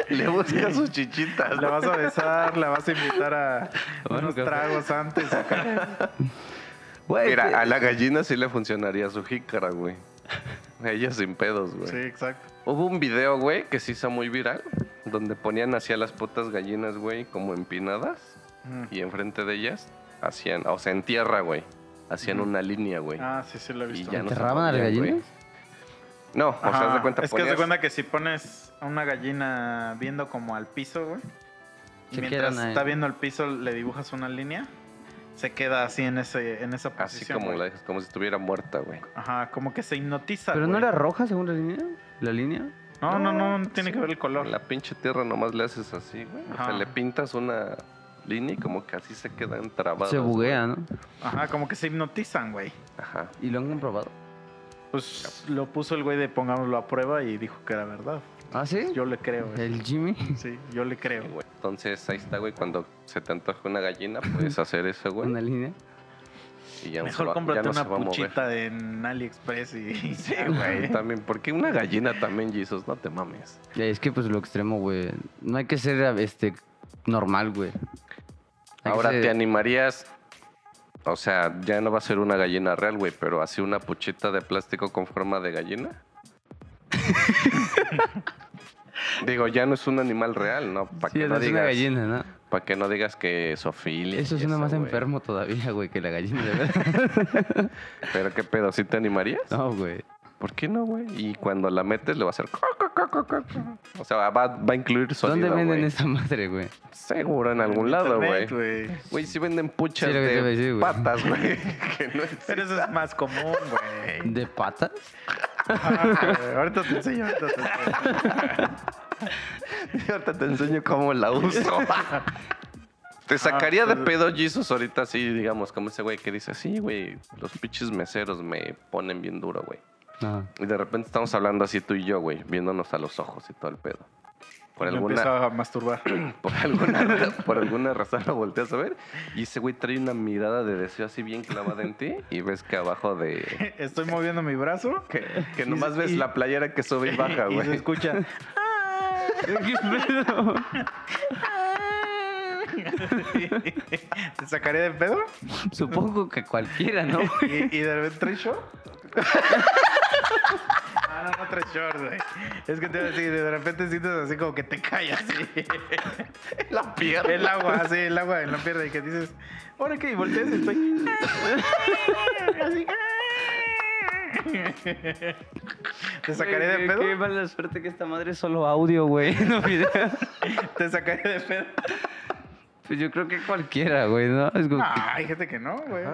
Le buscas sus chichitas. La vas a besar, la vas a invitar a Bueno, unos tragos antes. acá. Güey, Mira, que- a la gallina sí le funcionaría su jícara, güey. A ella sin pedos, güey. Sí, exacto. Hubo un video, güey, que se hizo muy viral, donde ponían hacia las putas gallinas, güey, como empinadas, Mm. y enfrente de ellas hacían, o sea, en tierra, güey, hacían una línea, güey. Ah, sí, sí lo he y visto. ya no se ¿Enterraban a las güey. gallinas? No, o sea, haz de cuenta, es que haz de ponías- cuenta que si pones a una gallina viendo como al piso, güey, y Se mientras quedan ahí. está viendo al piso le dibujas una línea, se queda así en ese en esa así posición. como güey. la dejas, como si estuviera muerta, güey. Ajá, como que se hipnotiza. ¿Pero no güey. era roja según la línea? ¿La línea? No, no, no, no tiene que ver el color. La pinche tierra nomás le haces así, güey. O sea, Ajá. le pintas una línea y como que así se quedan trabadas. Se buguea. ¿no? Ajá, como que se hipnotizan, güey. Ajá. ¿Y lo han comprobado? Pues lo puso el güey de pongámoslo a prueba y dijo que era verdad. ¿Ah, sí? Yo le creo. güey. ¿El Jimmy? Sí, yo le creo. güey. Entonces ahí está, güey. Cuando se te antoja una gallina, puedes hacer eso, güey. ¿Una línea? Y ya no Mejor va- ya cómprate no se una va puchita en AliExpress y... Sí, güey. También, porque una gallina también, Jesus, no te mames. Ya, Es que pues lo extremo, güey. No hay que ser este normal, güey. Ahora, ¿te animarías? O sea, ya no va a ser una gallina real, güey, pero así una puchita de plástico con forma de gallina. Digo, ya no es un animal real, ¿no? Para Sí, que, es no una digas, gallina, ¿no? pa' que no digas que Sofía. Eso suena más enfermo todavía, güey, que la gallina de verdad. Pero qué pedo, ¿sí te animarías? No, güey. ¿Por qué no, güey? Y cuando la metes le va a hacer... O sea, va, va a incluir sonido, ¿Dónde venden güey. esa madre, güey? Seguro en algún lado, güey. Güey. Sí venden puchas Sí, lo que te iba a de decir, güey. patas, güey. que no existe. Pero eso es más común, güey. ¿De patas? Ah, güey, ahorita te enseño, ahorita te enseño. Ahorita te enseño cómo la uso. Te sacaría de pues- pedo Jesus ahorita sí, digamos, como ese güey que dice, sí, güey, los pinches meseros me ponen bien duro, güey. Y de repente estamos hablando así tú y yo, güey, viéndonos a los ojos y todo el pedo. Por Me alguna, a masturbar. por alguna, por alguna razón lo volteas a ver y ese güey trae una mirada de deseo así bien clavada en ti y ves que abajo de... Estoy moviendo mi brazo. Que, que Y- nomás ves y- la playera que sube y baja, Y se güey. escucha. ¿Qué pedo? ¿Te sacaré de pedo? Supongo que cualquiera, ¿no? ¿Y, y de repente trae short? Ah, no, no trae short, güey. Es que te iba a decir, de repente sientes así como que te cae así. La pierna. El agua, así, el agua en la pierna y que dices, ¿ahora qué? Y volteas y estoy. Así. ¿Te sacaré de pedo? Qué mala suerte que esta madre es solo audio, güey, no video. ¿Te sacaré de pedo? Pues yo creo que cualquiera, güey, ¿no? Es como que- Ah, hay gente que no, güey.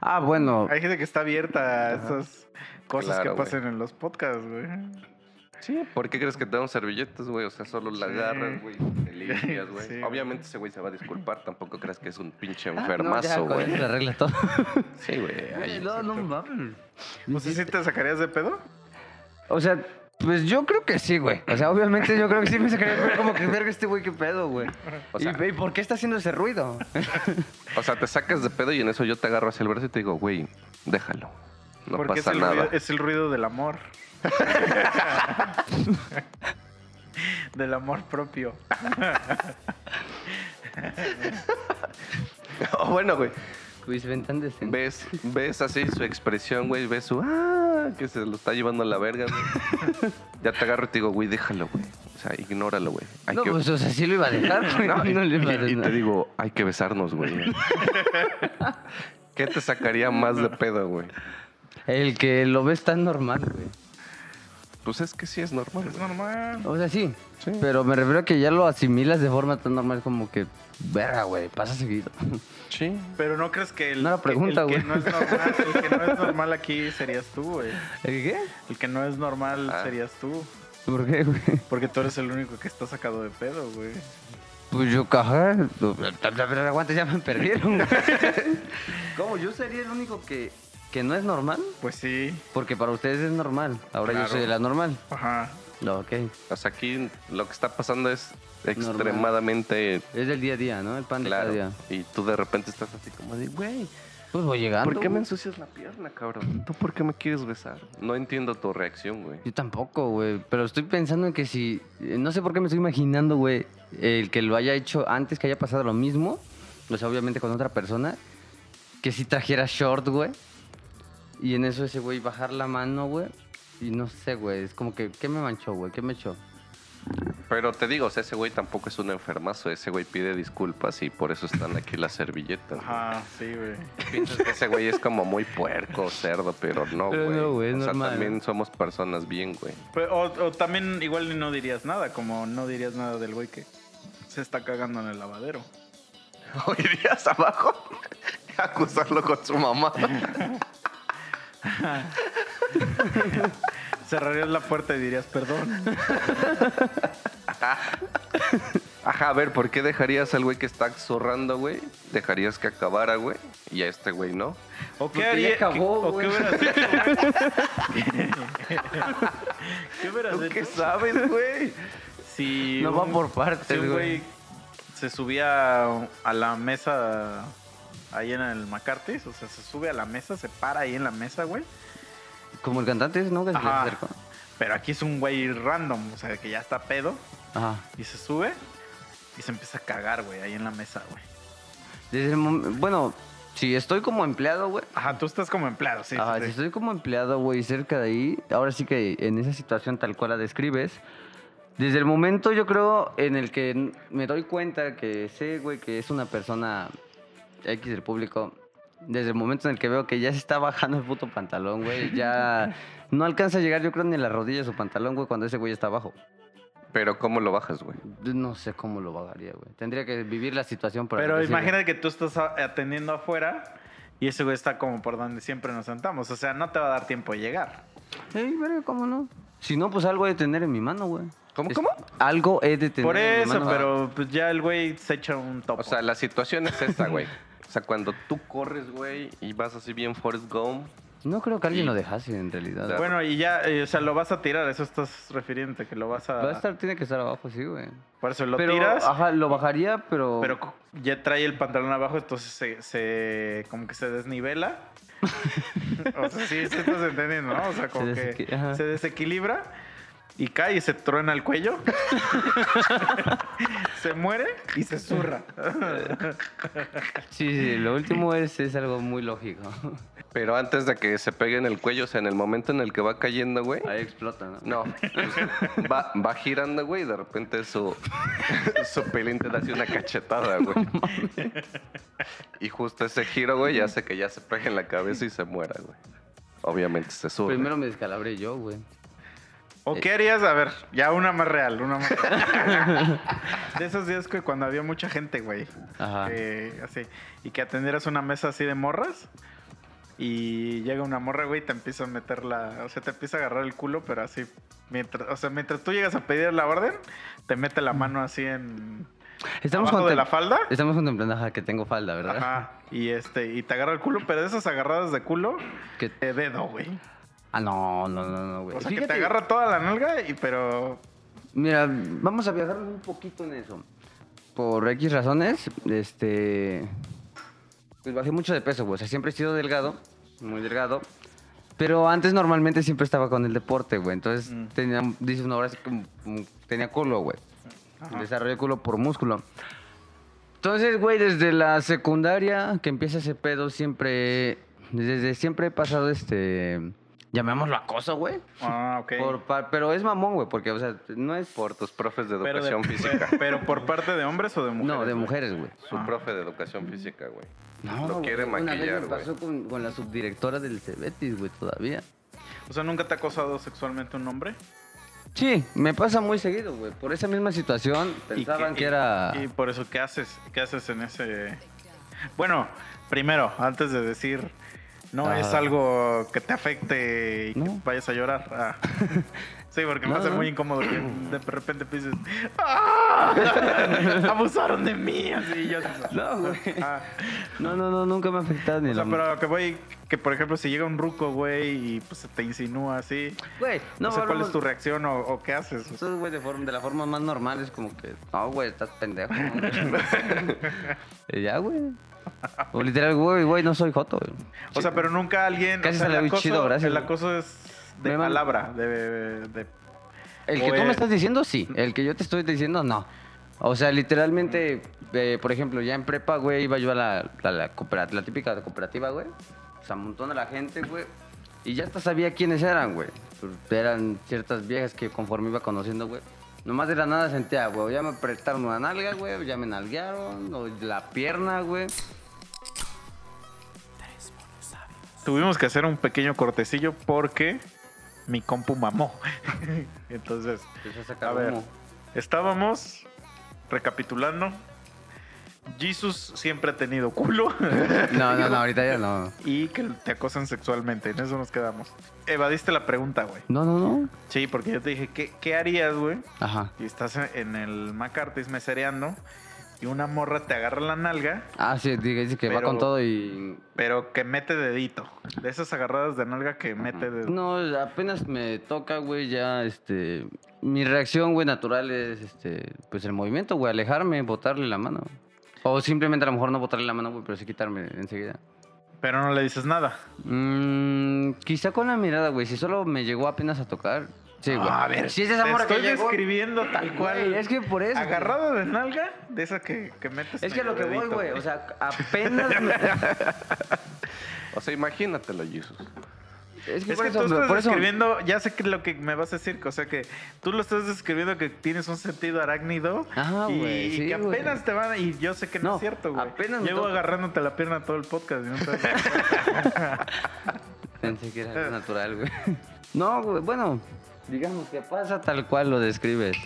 Ah, bueno. Hay gente que está abierta a esas cosas Claro, que güey. pasan en los podcasts, güey. Sí, ¿por qué crees que te damos servilletas, güey? O sea, solo la Sí. agarras, güey, te limpias, güey. Sí. Obviamente ese güey se va a disculpar, tampoco creas que es un pinche Ah, no, ya, enfermazo, con eso güey. se arregla todo. sí, güey. no, no mames. ¿O sea, sí te sacarías de pedo? O sea, pues yo creo que sí, güey. O sea, obviamente yo creo que sí me sacaría pero como que verga este güey, qué pedo, güey. O ¿Y, sea- ¿Y por qué está haciendo ese ruido? O sea, te sacas de pedo y en eso yo te agarro hacia el brazo y te digo, güey, déjalo. No Porque pasa es el, nada. Ruido, es el ruido del amor. del amor propio. O bueno, güey, Luis, ven tan decente. ves, ves así su expresión, güey, ves su, ah, que se lo está llevando a la verga, güey. ya te agarro y te digo, güey, déjalo, güey. O sea, ignóralo, güey. Hay No, que- pues o sea, sí lo iba a dejar, güey. No, No, le iba a y- y dejar. te digo, hay que besarnos, güey. ¿Qué te sacaría más de pedo, güey? El que lo ves tan normal, güey. Pues es que sí es normal. Es güey. normal. O sea, sí. Sí. Pero me refiero a que ya lo asimilas de forma tan normal como que, verga, güey, pasa seguido. Sí. Pero no crees que el, No era pregunta, el que güey. no es normal, el que no es normal aquí serías tú, güey. ¿El qué? El que no es normal Ah. serías tú. ¿Por qué, güey? Porque tú eres el único que está sacado de pedo, güey. Pues yo, caja. Pero aguanta, ya me perdieron, güey. ¿Cómo? ¿Yo sería el único que, que no es normal? Pues sí. Porque para ustedes es normal. Ahora Claro. yo soy la normal. Ajá. No, ok. O sea, aquí lo que está pasando es extremadamente Es del día a día, ¿no? El pan de claro. cada día. Y tú de repente estás así como de, güey, Pues voy llegando. ¿por qué me ensucias la pierna, cabrón? ¿Tú por qué me quieres besar? No entiendo tu reacción, güey. Yo tampoco, güey. Pero estoy pensando en que si. eh, No sé por qué me estoy imaginando, güey. El que lo haya hecho antes, que haya pasado lo mismo. O sea, obviamente con otra persona. Que si trajera short, güey. Y en eso ese güey bajar la mano, güey. Y no sé, güey. Es como que, ¿qué me manchó, güey? ¿Qué me echó? Pero te digo, o sea, ese güey tampoco es un enfermazo. Ese güey pide disculpas y por eso están aquí las servilletas. güey. Ajá, sí, güey. Piensas que ese güey es como muy puerco, cerdo, pero no, güey. No, güey, o sea, también somos personas bien, güey. Pero- o, o también igual no dirías nada, como no dirías nada del güey que se está cagando en el lavadero. ¿O irías abajo a acusarlo con su mamá? Cerrarías la puerta y dirías perdón. Ajá, a ver, ¿por qué dejarías al güey que está zorrando, güey? Dejarías que acabara, güey, y a este güey no. ¿O qué haría? acabó, qué- ¿O güey. qué hubieras hecho, güey? ¿Qué hubieras ¿Tú qué hecho sabes, güey? si No va por partes, si un güey. güey se subía a la mesa ahí en el McCarthy's? O sea, se sube a la mesa, se para ahí en la mesa, güey. Como el cantante, ¿no? Ajá. Pero aquí es un güey random, o sea, que ya está pedo Ajá. y se sube y se empieza a cagar, güey, ahí en la mesa, güey. Desde el mom- Bueno, si estoy como empleado, güey. Ajá, tú estás como empleado, sí. Sí, si estoy como empleado, güey, cerca de ahí, ahora sí que en esa situación tal cual la describes, Desde el momento, yo creo, en el que me doy cuenta que sé, güey, que es una persona X del público, desde el momento en el que veo que ya se está bajando el puto pantalón, güey, ya no alcanza a llegar, yo creo, ni a las rodillas su pantalón, güey, cuando ese güey está abajo. Pero ¿cómo lo bajas, güey? No sé cómo lo bajaría, güey. Tendría que vivir la situación para Pero imagínate que tú estás atendiendo afuera y ese güey está como por donde siempre nos sentamos. O sea, no te va a dar tiempo de llegar. Ey, verga, ¿cómo no? Si no, pues algo he de tener en mi mano, güey. ¿Cómo, Es- cómo? Algo he de tener Por en mi eso, mano. pero pues ya el güey se echa un topo. O sea, la situación es esta, güey. O sea, cuando tú corres, güey, y vas así bien Forrest Gump, No creo que alguien Y- lo dejase, en realidad. Bueno, y ya, eh, o sea, lo vas a tirar, eso estás refiriendo, que lo vas a... Va a estar, tiene que estar abajo, sí, güey. Por eso lo pero, tiras, Ajá, lo bajaría, pero... pero ya trae el pantalón abajo, entonces se, se- como que se desnivela. o sea, sí, sí estás entendiendo, ¿no? O sea, como Se que ajá. se desequilibra y cae y se truena el cuello. se muere y se zurra. Sí, sí, lo último es, es algo muy lógico. pero antes de que se pegue en el cuello, o sea, en el momento en el que va cayendo, güey. Ahí explota, ¿no? No, pues, va, va girando, güey, y de repente su, su pelín te da así una cachetada, güey. Y justo ese giro, güey, hace que ya se pegue en la cabeza y se muera, güey. Obviamente se sube. Primero me descalabré yo, güey. ¿O qué harías? A ver, ya una más real, una más real. De esos días que cuando había mucha gente, güey. Ajá. así. Y que atendieras una mesa así de morras. Y llega una morra, güey, y te empieza a meter la. O sea, te empieza a agarrar el culo, pero así. Mientras, o sea, mientras tú llegas a pedir la orden, te mete la mano así en. Estamos, abajo de la falda. Estamos contemplando ajá, que tengo falda, ¿verdad? Ajá. Y este, y te agarra el culo, pero de esas agarradas de culo, Que- de dedo, güey. Ah, no, no, no, no, güey. O sea, que te agarra toda la nalga, y pero. Mira, vamos a viajar un poquito en eso. Por X razones, este. Pues bajé mucho de peso, güey. O sea, siempre he sido delgado, muy delgado. Pero antes normalmente siempre estaba con el deporte, güey. Entonces Mm. tenía, dice una hora así como, como tenía culo, güey. Desarrollé culo por músculo. Entonces, güey, desde la secundaria que empieza ese pedo, siempre. Desde siempre he pasado este. Llamémoslo acoso, güey. Ah, ok. Por pa- pero es mamón, güey, porque, o sea, no es. Por tus profes de pero, de- educación física. pero por parte de hombres o de mujeres. no, de güey? mujeres, güey. Su Ah. profe de educación física, güey. No, Lo güey, quiere Una vez maquillar, me güey. pasó con, con la subdirectora del Cebetis, güey, todavía. O sea, ¿nunca te ha acosado sexualmente un hombre? Sí, me pasa muy seguido, güey. Por esa misma situación, ¿Y pensaban qué- que y- era... Y por eso, ¿qué haces? ¿Qué haces en ese...? Bueno, primero, antes de decir... No Ah. es algo que te afecte y que vayas a llorar. Ah. Sí, porque me No, hace muy incómodo que de repente pienses... ¡Ah! Abusaron de mí, así yo... No, güey. Ah. No, no, no, nunca me ha afectado ni O sea, lo- pero que voy, que por ejemplo, si llega un ruco, güey, y pues se te insinúa así, Güey, no, no sé cuál es tu reacción o, o qué haces. Eso, güey, de, forma- de la forma más normal es como que... No, güey, estás pendejo. y ya, güey. O literal, güey, güey, no soy joto, güey. O sea, pero nunca alguien. Casi o sea, salió el acoso, chido, gracias, El acoso es de Me palabra, de. de- El que tú es- me estás diciendo, sí. El que yo te estoy diciendo, no. O sea, literalmente, eh, por ejemplo, ya en prepa, güey, iba yo a la, la, la la típica cooperativa, güey. O sea, un montón de la gente, güey. Y ya hasta sabía quiénes eran, güey. Pues, Eran ciertas viejas que conforme iba conociendo, güey. Nomás de la nada sentía, güey, ya me prestaron una nalga, güey, ya me nalguearon, o la pierna, güey. Tuvimos que hacer un pequeño cortecillo porque mi compu mamó. Entonces, Empezó a ver. estábamos recapitulando. Jesus siempre ha tenido culo No, no, no, ahorita ya no. y que te acosan sexualmente. En eso nos quedamos. Evadiste la pregunta, güey. No, no, no. Sí, porque yo te dije, ¿qué, qué harías, güey? Ajá. Y estás en el McCarthy's mesereando y una morra te agarra la nalga, Ah, sí, dice que va con todo y pero que mete dedito. De esas agarradas de nalga que mete dedito. No, apenas me toca, güey, ya, este... Mi reacción, güey, natural es, este... Pues el movimiento, güey, alejarme, botarle la mano. O simplemente a lo mejor no botarle la mano, güey, pero sí quitarme enseguida. Pero no le dices nada. Mm, quizá con la mirada, güey. Si solo me llegó apenas a tocar. Sí, güey. a ver, si es esa te morra que estoy llegó... describiendo tal cual. Güey, es que por eso... güey. Agarrada de nalga, de esa que, que metes. Es que a lo que voy, güey. O sea, apenas me... O sea, imagínatelo, Jesus. Es que Es por que eso, tú estás por eso- describiendo, ya sé que lo que me vas a decir, o sea que tú lo estás describiendo que tienes un sentido arácnido Ajá, y, que apenas te van, y yo sé que no, No, es cierto, güey. Llevo agarrándote la pierna todo el podcast. y no te- Pensé que era algo natural, güey. No, güey, bueno, digamos que pasa tal cual lo describes.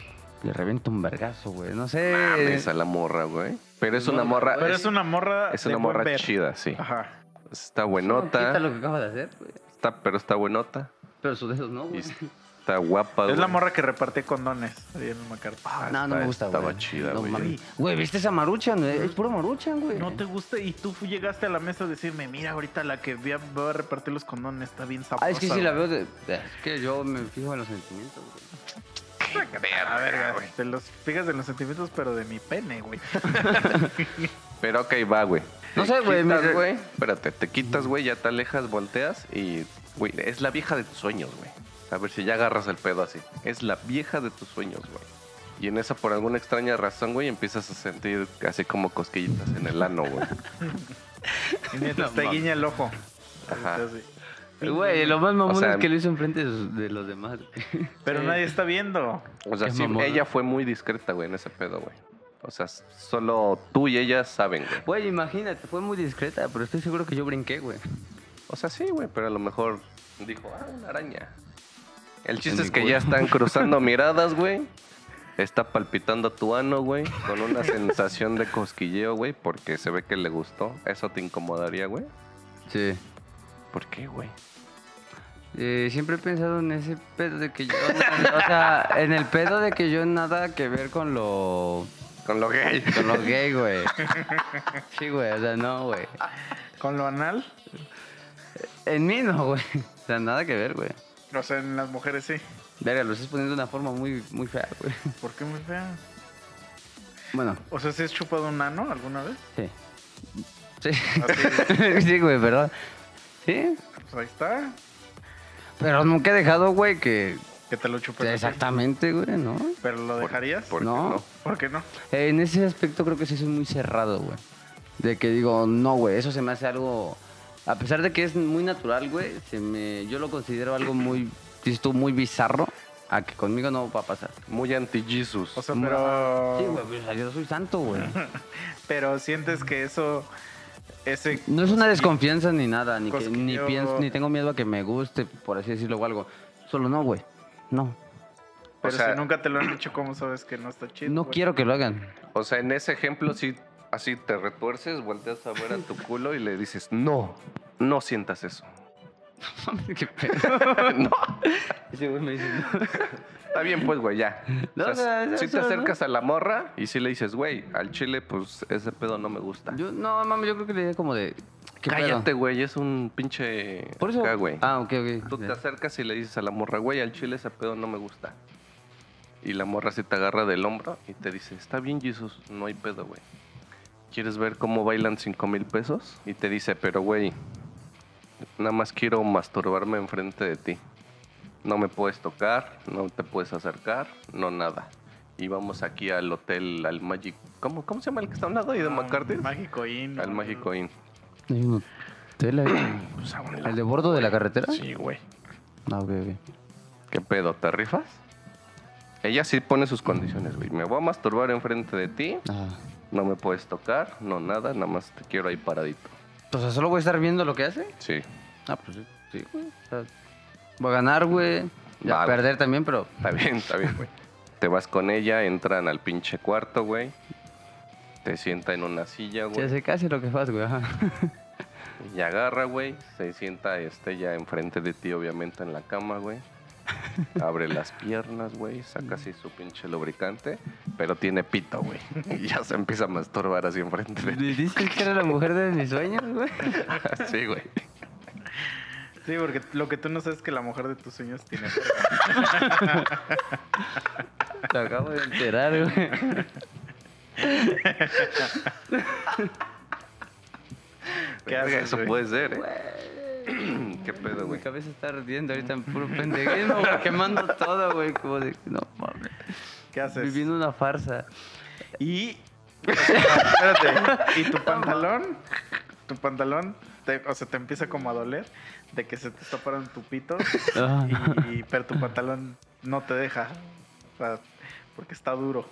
Le revienta un vergazo, güey. No sé. Mames a la morra, güey. Pero es No, una morra. Pero es una morra. es una morra ver. chida, sí. Ajá. Está buenota. Quita lo que acaba de hacer, güey. Está, pero está buenota. Pero sus dedos no, güey. está guapa, Es la morra que repartía condones ahí en el McCarthy. Ah, No, no me gusta, güey. Estaba chida, No güey. mames. Güey, ¿viste esa maruchan? güey? Es puro maruchan, güey. ¿No te gusta? Y tú fu- llegaste a la mesa a decirme, mira, ahorita la que voy a, voy a repartir los condones está bien sabrosa. Ah, es que sí la güey". veo de... Es que yo me fijo en los sentimientos, güey. A ver, güey. Te los fijas en los sentimientos, pero de mi pene, güey. Pero ok, va, güey. No sé, güey, güey. Espérate, te quitas, güey, ya te alejas, volteas y, güey, es la vieja de tus sueños, güey. A ver si ya agarras el pedo así. Es la vieja de tus sueños, güey. Y en esa, por alguna extraña razón, güey, empiezas a sentir así como cosquillitas en el ano, güey. Y mientras No te guiña el ojo. Ajá. Güey, lo más mamón O sea, es que lo hizo enfrente de, los demás. güey. Pero nadie está viendo. O sea, sí, ella fue muy discreta, güey, en ese pedo, güey. O sea, solo tú y ella saben, güey. Güey, imagínate, fue muy discreta, pero estoy seguro que yo brinqué, güey. O sea, sí, güey, pero a lo mejor dijo, ah, una araña. El chiste es que culo. ya están cruzando miradas, güey. Está palpitando tu ano, güey, con una sensación de cosquilleo, güey, porque se ve que le gustó. ¿Eso te incomodaría, güey? Sí. ¿Por qué, güey? Eh, siempre he pensado en ese pedo de que yo... o sea, en el pedo de que yo nada que ver con lo... Con lo gay. Con lo gay, güey. Sí, güey, o sea, no, güey. Con lo anal. En mí no, güey. O sea, nada que ver, güey. O sea, en las mujeres sí. Verga, lo estás poniendo de una forma muy, muy fea, güey. ¿Por qué muy fea? Bueno, O sea, ¿se has chupado un ano alguna vez? sí. Sí. Así, sí, güey, perdón. Sí. pues ahí está. Pero nunca he dejado, güey, que... Que te lo chupes. así. Exactamente, güey, ¿no? ¿Pero lo ¿Por- dejarías? ¿Por qué No. no? ¿Por qué no? Eh, En ese aspecto creo que sí soy muy cerrado, güey. De que digo, no, güey, eso se me hace algo... A pesar de que es muy natural, güey, se me... yo lo considero algo muy, dices tú, muy bizarro, a que conmigo no va a pasar. Muy anti-Jesus. O sea, Sí, pero... güey, o sea, yo soy santo, güey. Pero sientes que eso... Ese... No es una desconfianza ni nada, ni, que, ni pienso, ni tengo miedo a que me guste, por así decirlo o algo. Solo no, güey. No. Pero O sea- si nunca te lo han dicho, ¿cómo sabes que no está chido? No güey? quiero que lo hagan. O sea, en ese ejemplo, sí, así te retuerces, volteas a ver a tu culo y le dices, no, no sientas eso. Qué pedo. no. Ese güey me dice, no. Está bien, pues, güey, ya. No, o sea, si te ¿no? acercas a la morra y si le dices, güey, al chile, pues ese pedo no me gusta. Yo, no, mami, yo creo que le diría como de... Cállate, güey, es un pinche. Por eso... acá, güey. Ah, ok, ok. Tú te acercas y le dices a la morra, güey, al chile ese pedo no me gusta. Y la morra se te agarra del hombro y te dice, está bien, Jesus, no hay pedo, güey. ¿Quieres ver cómo bailan cinco mil pesos? Y te dice, pero, güey, nada más quiero masturbarme enfrente de ti. No me puedes tocar, no te puedes acercar, no nada. Y vamos aquí al hotel, al Magic... ¿Cómo, cómo se llama el que está a un lado ahí de Ah, McCarthy? Mágico Inn. Al. Mágico Inn. Hay un hotel ahí. Pues, a. ¿El de bordo de la carretera? Sí, güey. Ah, ok, ok. ¿Qué pedo? ¿Te rifas? Ella sí pone sus condiciones, güey. Me voy a masturbar enfrente de ti, no me puedes tocar, no nada, nada más te quiero ahí paradito. O sea, ¿solo voy a estar viendo lo que hace? Sí. Ah, pues sí, sí, güey. O sea, voy a ganar, güey. Ya Va, perder también, pero... Está bien, está bien, güey. Te vas con ella, entran al pinche cuarto, güey. Te sienta en una silla, Ya güey. sé casi lo que fas, güey. ajá. Y agarra, güey. Se sienta este ya enfrente de ti, obviamente, en la cama, güey. Abre las piernas, güey. Saca así su pinche lubricante. Pero tiene pito, güey. Y ya se empieza a masturbar así enfrente de ti. ¿Le dices que era la mujer de mis sueños, güey? Sí, güey. Sí, porque lo que tú no sabes es que la mujer de tus sueños tiene. Te acabo de enterar, güey. ¿Qué Verga, haces, Eso güey? puede ser, ¿eh? ¿Qué pedo, Mi güey? cabeza está ardiendo ahorita en puro pendejismo, güey. Quemando todo, güey. Como de... No, mames. ¿Qué haces? Viviendo una farsa. Y. Espérate. ¿Y tu pantalón? Tu pantalón te- o sea, te empieza como a doler de que se te está parando tu pito, Ah. y, pero tu pantalón no te deja. O sea, porque está duro.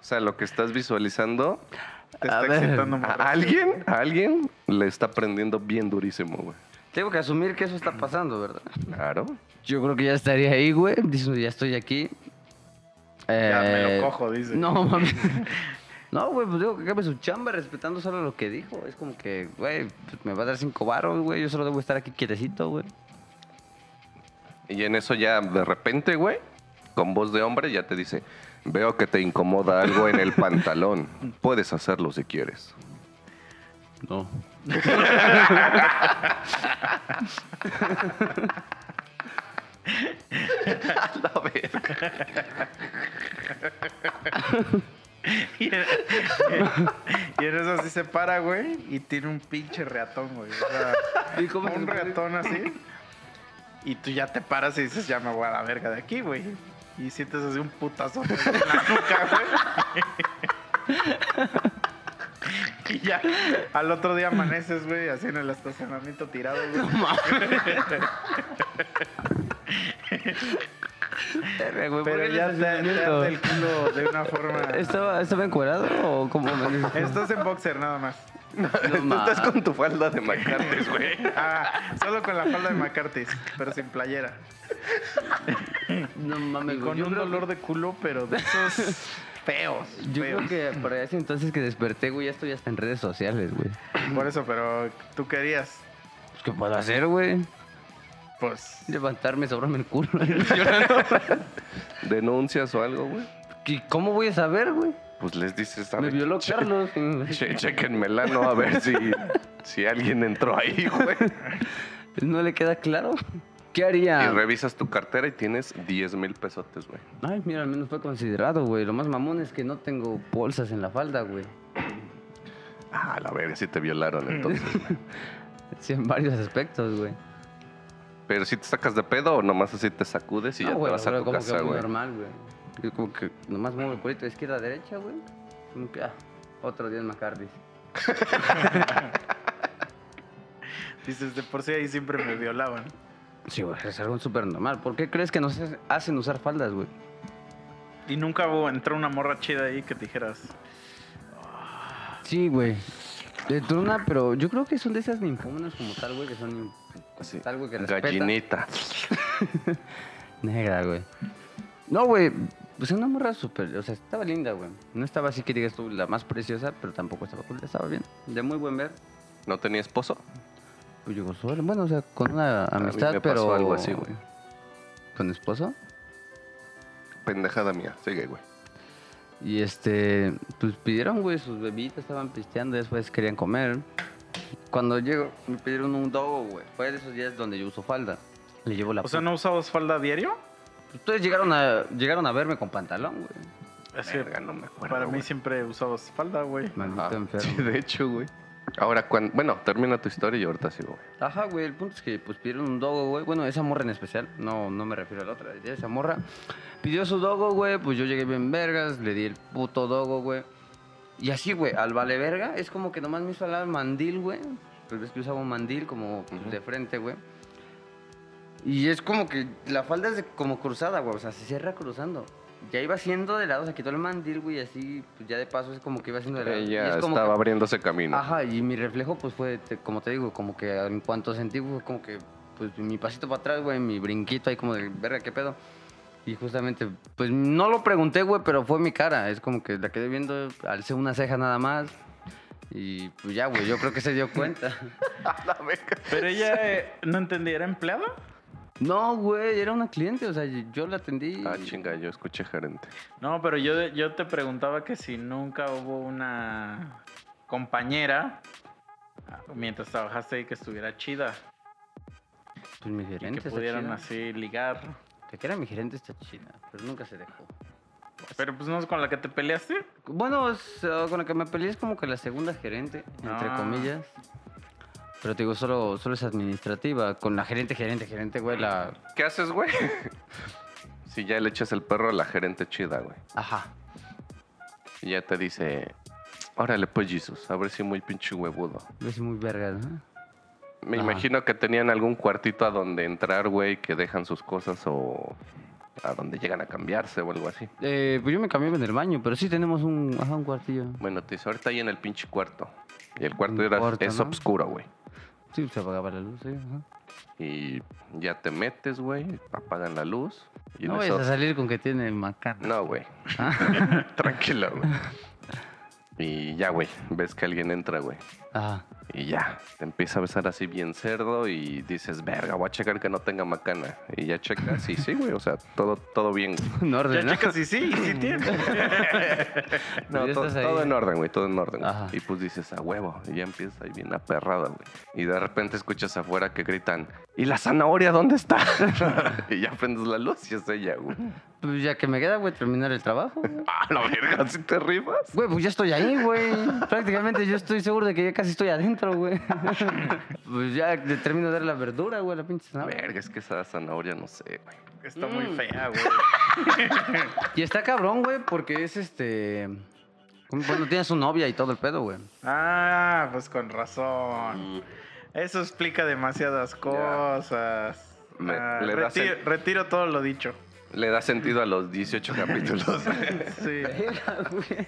O sea, lo que estás visualizando, Te A está ver, excitando a alguien, a alguien le está prendiendo bien durísimo, güey. Tengo que asumir que eso está pasando, ¿verdad? Claro. Yo creo que ya estaría ahí, güey. Diciendo, ya estoy aquí. Ya me Eh, lo cojo, dice. No, mami. No, güey, pues digo que acabe su chamba respetando solo lo que dijo. Es como que, güey, pues, me va a dar cinco baros, güey. Yo solo debo estar aquí quietecito, güey. Y en eso ya de repente, güey, con voz de hombre ya te dice, veo que te incomoda algo en el pantalón. Puedes hacerlo si quieres. No. La verga. Y en, y en eso así se para, güey, y tiene un pinche reatón, güey. O sea, ¿Y cómo un se- reatón así. Y tú ya te paras y dices, ya me voy a la verga de aquí, güey. Y sientes así un putazo en la nuca, güey. Y ya, al otro día amaneces, güey, así en el estacionamiento tirado, güey. Güey, ¿por Pero ya te, te el culo de una forma... ¿Estaba, ¿Estaba encuerado o cómo me? Estás en boxer nada más. No Tú estás con tu falda de McCarthy, güey. Ah, solo con la falda de McCarthy, pero sin playera. No Y mames, güey. con Yo un dolor de culo, pero de esos feos. Yo feos. creo que para ese entonces que desperté, güey, ya estoy hasta en redes sociales, güey. Por eso, pero tú querías, Pues, ¿Qué puedo hacer, güey? pues... Levantarme, sobrarme el culo. llorando. ¿Denuncias o algo, güey? ¿Y cómo voy a saber, güey? Pues les dices, Me violó Che- Carlos. che- chequenmela, ¿no? A ver si, si alguien entró ahí, güey. ¿No le queda claro? ¿Qué Y haría? revisas tu cartera y tienes 10 mil pesotes, güey. Ay, mira, al menos fue considerado, güey. Lo más mamón es que no tengo bolsas en la falda, güey. Ah, la verga, sí te violaron entonces. Sí, en varios aspectos, güey. Pero si te sacas de pedo o nomás así te sacudes y ya te vas a tu como casa, güey. normal, güey. Yo como que nomás muevo el culito de izquierda a derecha, güey. Como que, ah, otro día en McCarthy. Dices, de por sí ahí siempre me violaban. Sí, güey, es algo súper normal. ¿Por qué crees que nos hacen usar faldas, güey? Y nunca hubo, entró una morra chida ahí que te dijeras, Sí, güey. De truna, pero yo creo que son de esas ninfómanas como tal, güey, que son nin- Así, tal, güey, que gallinita. Negra, güey. No, güey. Pues una morra súper, o sea, estaba linda, güey. No estaba así que digas tú la más preciosa, pero tampoco estaba cool, estaba bien. De muy buen ver. ¿No tenía esposo? Pues yo solo, bueno, o sea, con una mí amistad, me pero... pasó algo así, güey. ¿Con esposo? Pendejada mía. Sigue, güey. Y este, pues pidieron, güey, sus bebitas, estaban pisteando, después querían comer. Cuando llego, me pidieron un dogo, güey. Fue de esos días donde yo uso falda. Le llevo la o sea, ¿no usabas falda a diario? Ustedes llegaron a, llegaron a verme con pantalón, güey. Es que Verga, no me acuerdo, para mí güey. siempre usabas falda, güey. Maldito Ajá. enfermo. Sí, de hecho, güey. Ahora, cuando... bueno, termina tu historia y ahorita sigo, güey. Ajá, güey, el punto es que pues pidieron un dogo, güey. Bueno, esa morra en especial, no, no me refiero a la otra. Esa morra pidió su dogo, güey, pues yo llegué bien vergas, le di el puto dogo, güey. Y así, güey, al vale verga, es como que nomás me hizo hablar mandil, güey. Pues ves que usaba un mandil como pues, de frente, güey. Y es como que la falda es de- como cruzada, güey, o sea, se cierra cruzando. Ya iba haciendo de lado, se quitó el mandil, güey, y así, pues ya de paso es como que iba haciendo de lado. Y Ella es como estaba que- abriéndose camino. Ajá, y mi reflejo, pues fue, te- como te digo, como que en cuanto sentí, fue como que, pues mi pasito para atrás, güey, mi brinquito ahí como de, verga, ¿qué pedo? Y justamente, pues no lo pregunté, güey, pero fue mi cara. Es como que la quedé viendo, alcé una ceja nada más. Y pues ya, güey, yo creo que se dio cuenta. Pero ella eh, no entendía, ¿era empleada? No, güey, era una cliente, o sea, yo la atendí. Ah, chinga, yo escuché gerente. No, pero yo, yo te preguntaba que si nunca hubo una compañera ah, mientras trabajaste ahí que estuviera chida Pues mi y gerente que está pudieran chida. así ligar. Que que era mi gerente está chida, pero nunca se dejó. Pero pues no es con la que te peleaste. Bueno, es, uh, con la que me peleé es como que la segunda gerente, entre Ah. comillas. Pero te digo, solo, solo es administrativa. Con la gerente, gerente, gerente, güey, la... ¿Qué haces, güey? si ya le echas el perro a la gerente chida, güey. Ajá. Y ya te dice, Órale, pues, Jesus, a ver si muy pinche huevudo. Es muy verga, ¿no? Me Ajá. imagino que tenían algún cuartito a donde entrar, güey, que dejan sus cosas o a donde llegan a cambiarse o algo así. Eh, pues yo me cambié en el baño, pero sí tenemos un, ajá, un cuartillo. Bueno, te dice, ahorita ahí en el pinche cuarto. Y el cuarto Un era, cuarto, es ¿no? oscuro, güey. Sí, se apagaba la luz, sí. ajá. Y ya te metes, güey, apagan la luz. Y No vayas a salir con que tiene macana. No, güey. Ah, Tranquilo, güey. Y ya, güey, ves que alguien entra, güey. Ajá. Y ya, te empieza a besar así bien cerdo y dices, verga, voy a checar que no tenga macana. Y ya checas y sí, güey, o sea, todo, todo bien. En Ya orden, ¿no? chicas, sí, sí, sí tiene. No, ya to- ahí. todo en orden, güey, todo en orden. Ajá. Y pues dices, a huevo, y ya empiezas ahí bien aperrada, güey. Y de repente escuchas afuera que gritan, ¿y la zanahoria dónde está? y ya prendes la luz y es ella, güey. Pues ya que me queda, güey, terminar el trabajo. Ah, la verga, si te rifas. Güey, pues ya estoy ahí, güey. Prácticamente yo estoy seguro de que ya casi estoy adentro, güey. pues ya le termino de dar la verdura, güey, la pinche zanahoria. Verga, es que esa zanahoria no sé, güey. Está muy Mm. fea, güey. Y está cabrón, güey, porque es este. Cuando tienes su novia y todo el pedo, güey. Ah, pues con razón. Eso explica demasiadas cosas. Me- Ah, le retiro, el- retiro todo lo dicho. Le da sentido a los 18 capítulos. Sí, güey.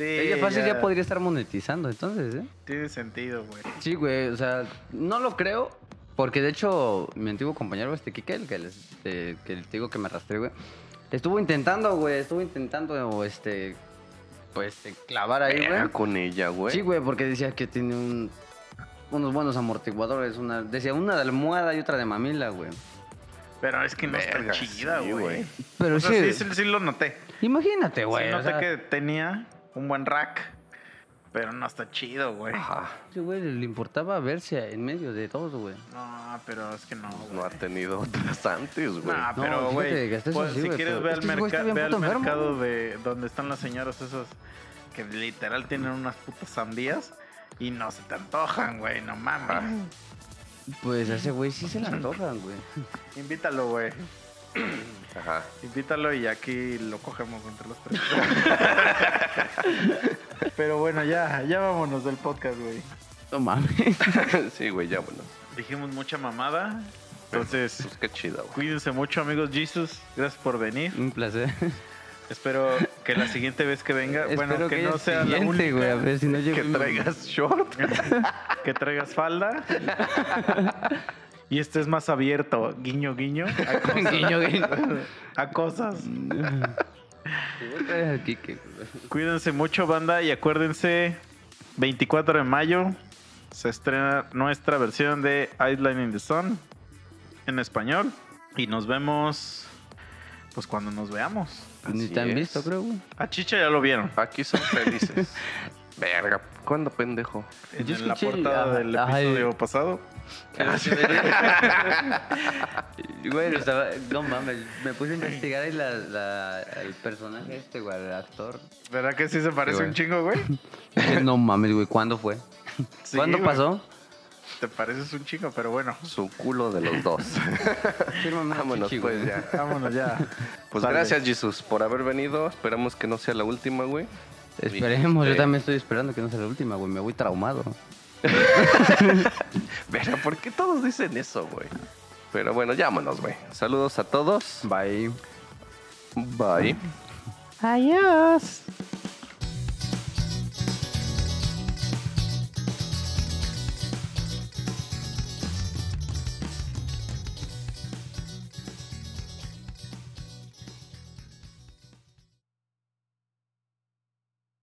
Sí. Ella fácil ya podría estar monetizando, entonces, ¿eh? Tiene sentido, güey. Sí, güey, o sea, no lo creo, porque de hecho, mi antiguo compañero, este Kike, el que, les, eh, que te digo que me arrastré, güey, estuvo intentando, güey, estuvo intentando, este, pues, eh, clavar ahí, güey. con ella, güey. Sí, güey, porque decía que tiene un, unos buenos amortiguadores, una, decía una de almohada y otra de mamila, güey. Pero es que no Verga, está chida, güey. güey. Pero o sea, sí, sí, sí, sí lo noté. imagínate, güey. sí o noté sea, que tenía un buen rack. Pero no está chido, güey. Ajá. ese güey le importaba verse en medio de todo, güey. No, pero es que no, güey. No ha tenido otras antes, güey. No, No, pero, güey, pues, sí, si güey, quieres pero ver al, güey merca- ve al enfermo, mercado güey. de donde están las señoras esos que literal tienen unas putas sandías y no se te antojan, güey, no mames. Pues a ese güey sí se le antojan, güey. Invítalo, güey. Ajá. Invítalo y aquí lo cogemos entre los tres. Pero bueno, ya, ya vámonos del podcast, güey. No mames. sí, güey, ya, bueno. Dijimos mucha mamada. Entonces, Pues qué chido, güey. cuídense mucho, amigos Jesus. Gracias por venir. Un placer. Espero que la siguiente vez que venga, bueno, Espero que, no sea la única, güey, a ver si no llego Que traigas short. que traigas falda. Y este es más abierto, guiño, guiño, a cosas. Guiño, a cosas. Cuídense mucho, banda, y acuérdense, 24 de mayo se estrena nuestra versión de Island in the Sun en español. Y nos vemos, pues cuando nos veamos. Ni Así te han es. visto, creo. A Chicha ya lo vieron. Aquí son felices. Verga, ¿cuándo, pendejo? En Yo la portada del ajá, episodio pasado. Güey, estaba, no mames, me puse a investigar y la, la, el personaje este, güey, el actor. ¿Verdad que sí se parece güey. un chingo, güey? No mames, güey, ¿cuándo fue? Sí, ¿Cuándo güey. pasó? Te pareces un chingo, pero bueno. Su culo de los dos. Vámonos, chichi, pues güey. ya. Vámonos ya. Pues gracias, Jesus, por haber venido. Esperamos que no sea la última, güey. Esperemos, yo también estoy esperando que no sea la última, güey. Me voy traumado. Verga, ¿por qué todos dicen eso, güey? Pero bueno, llámonos, güey. Saludos a todos. Bye. Bye. Adiós.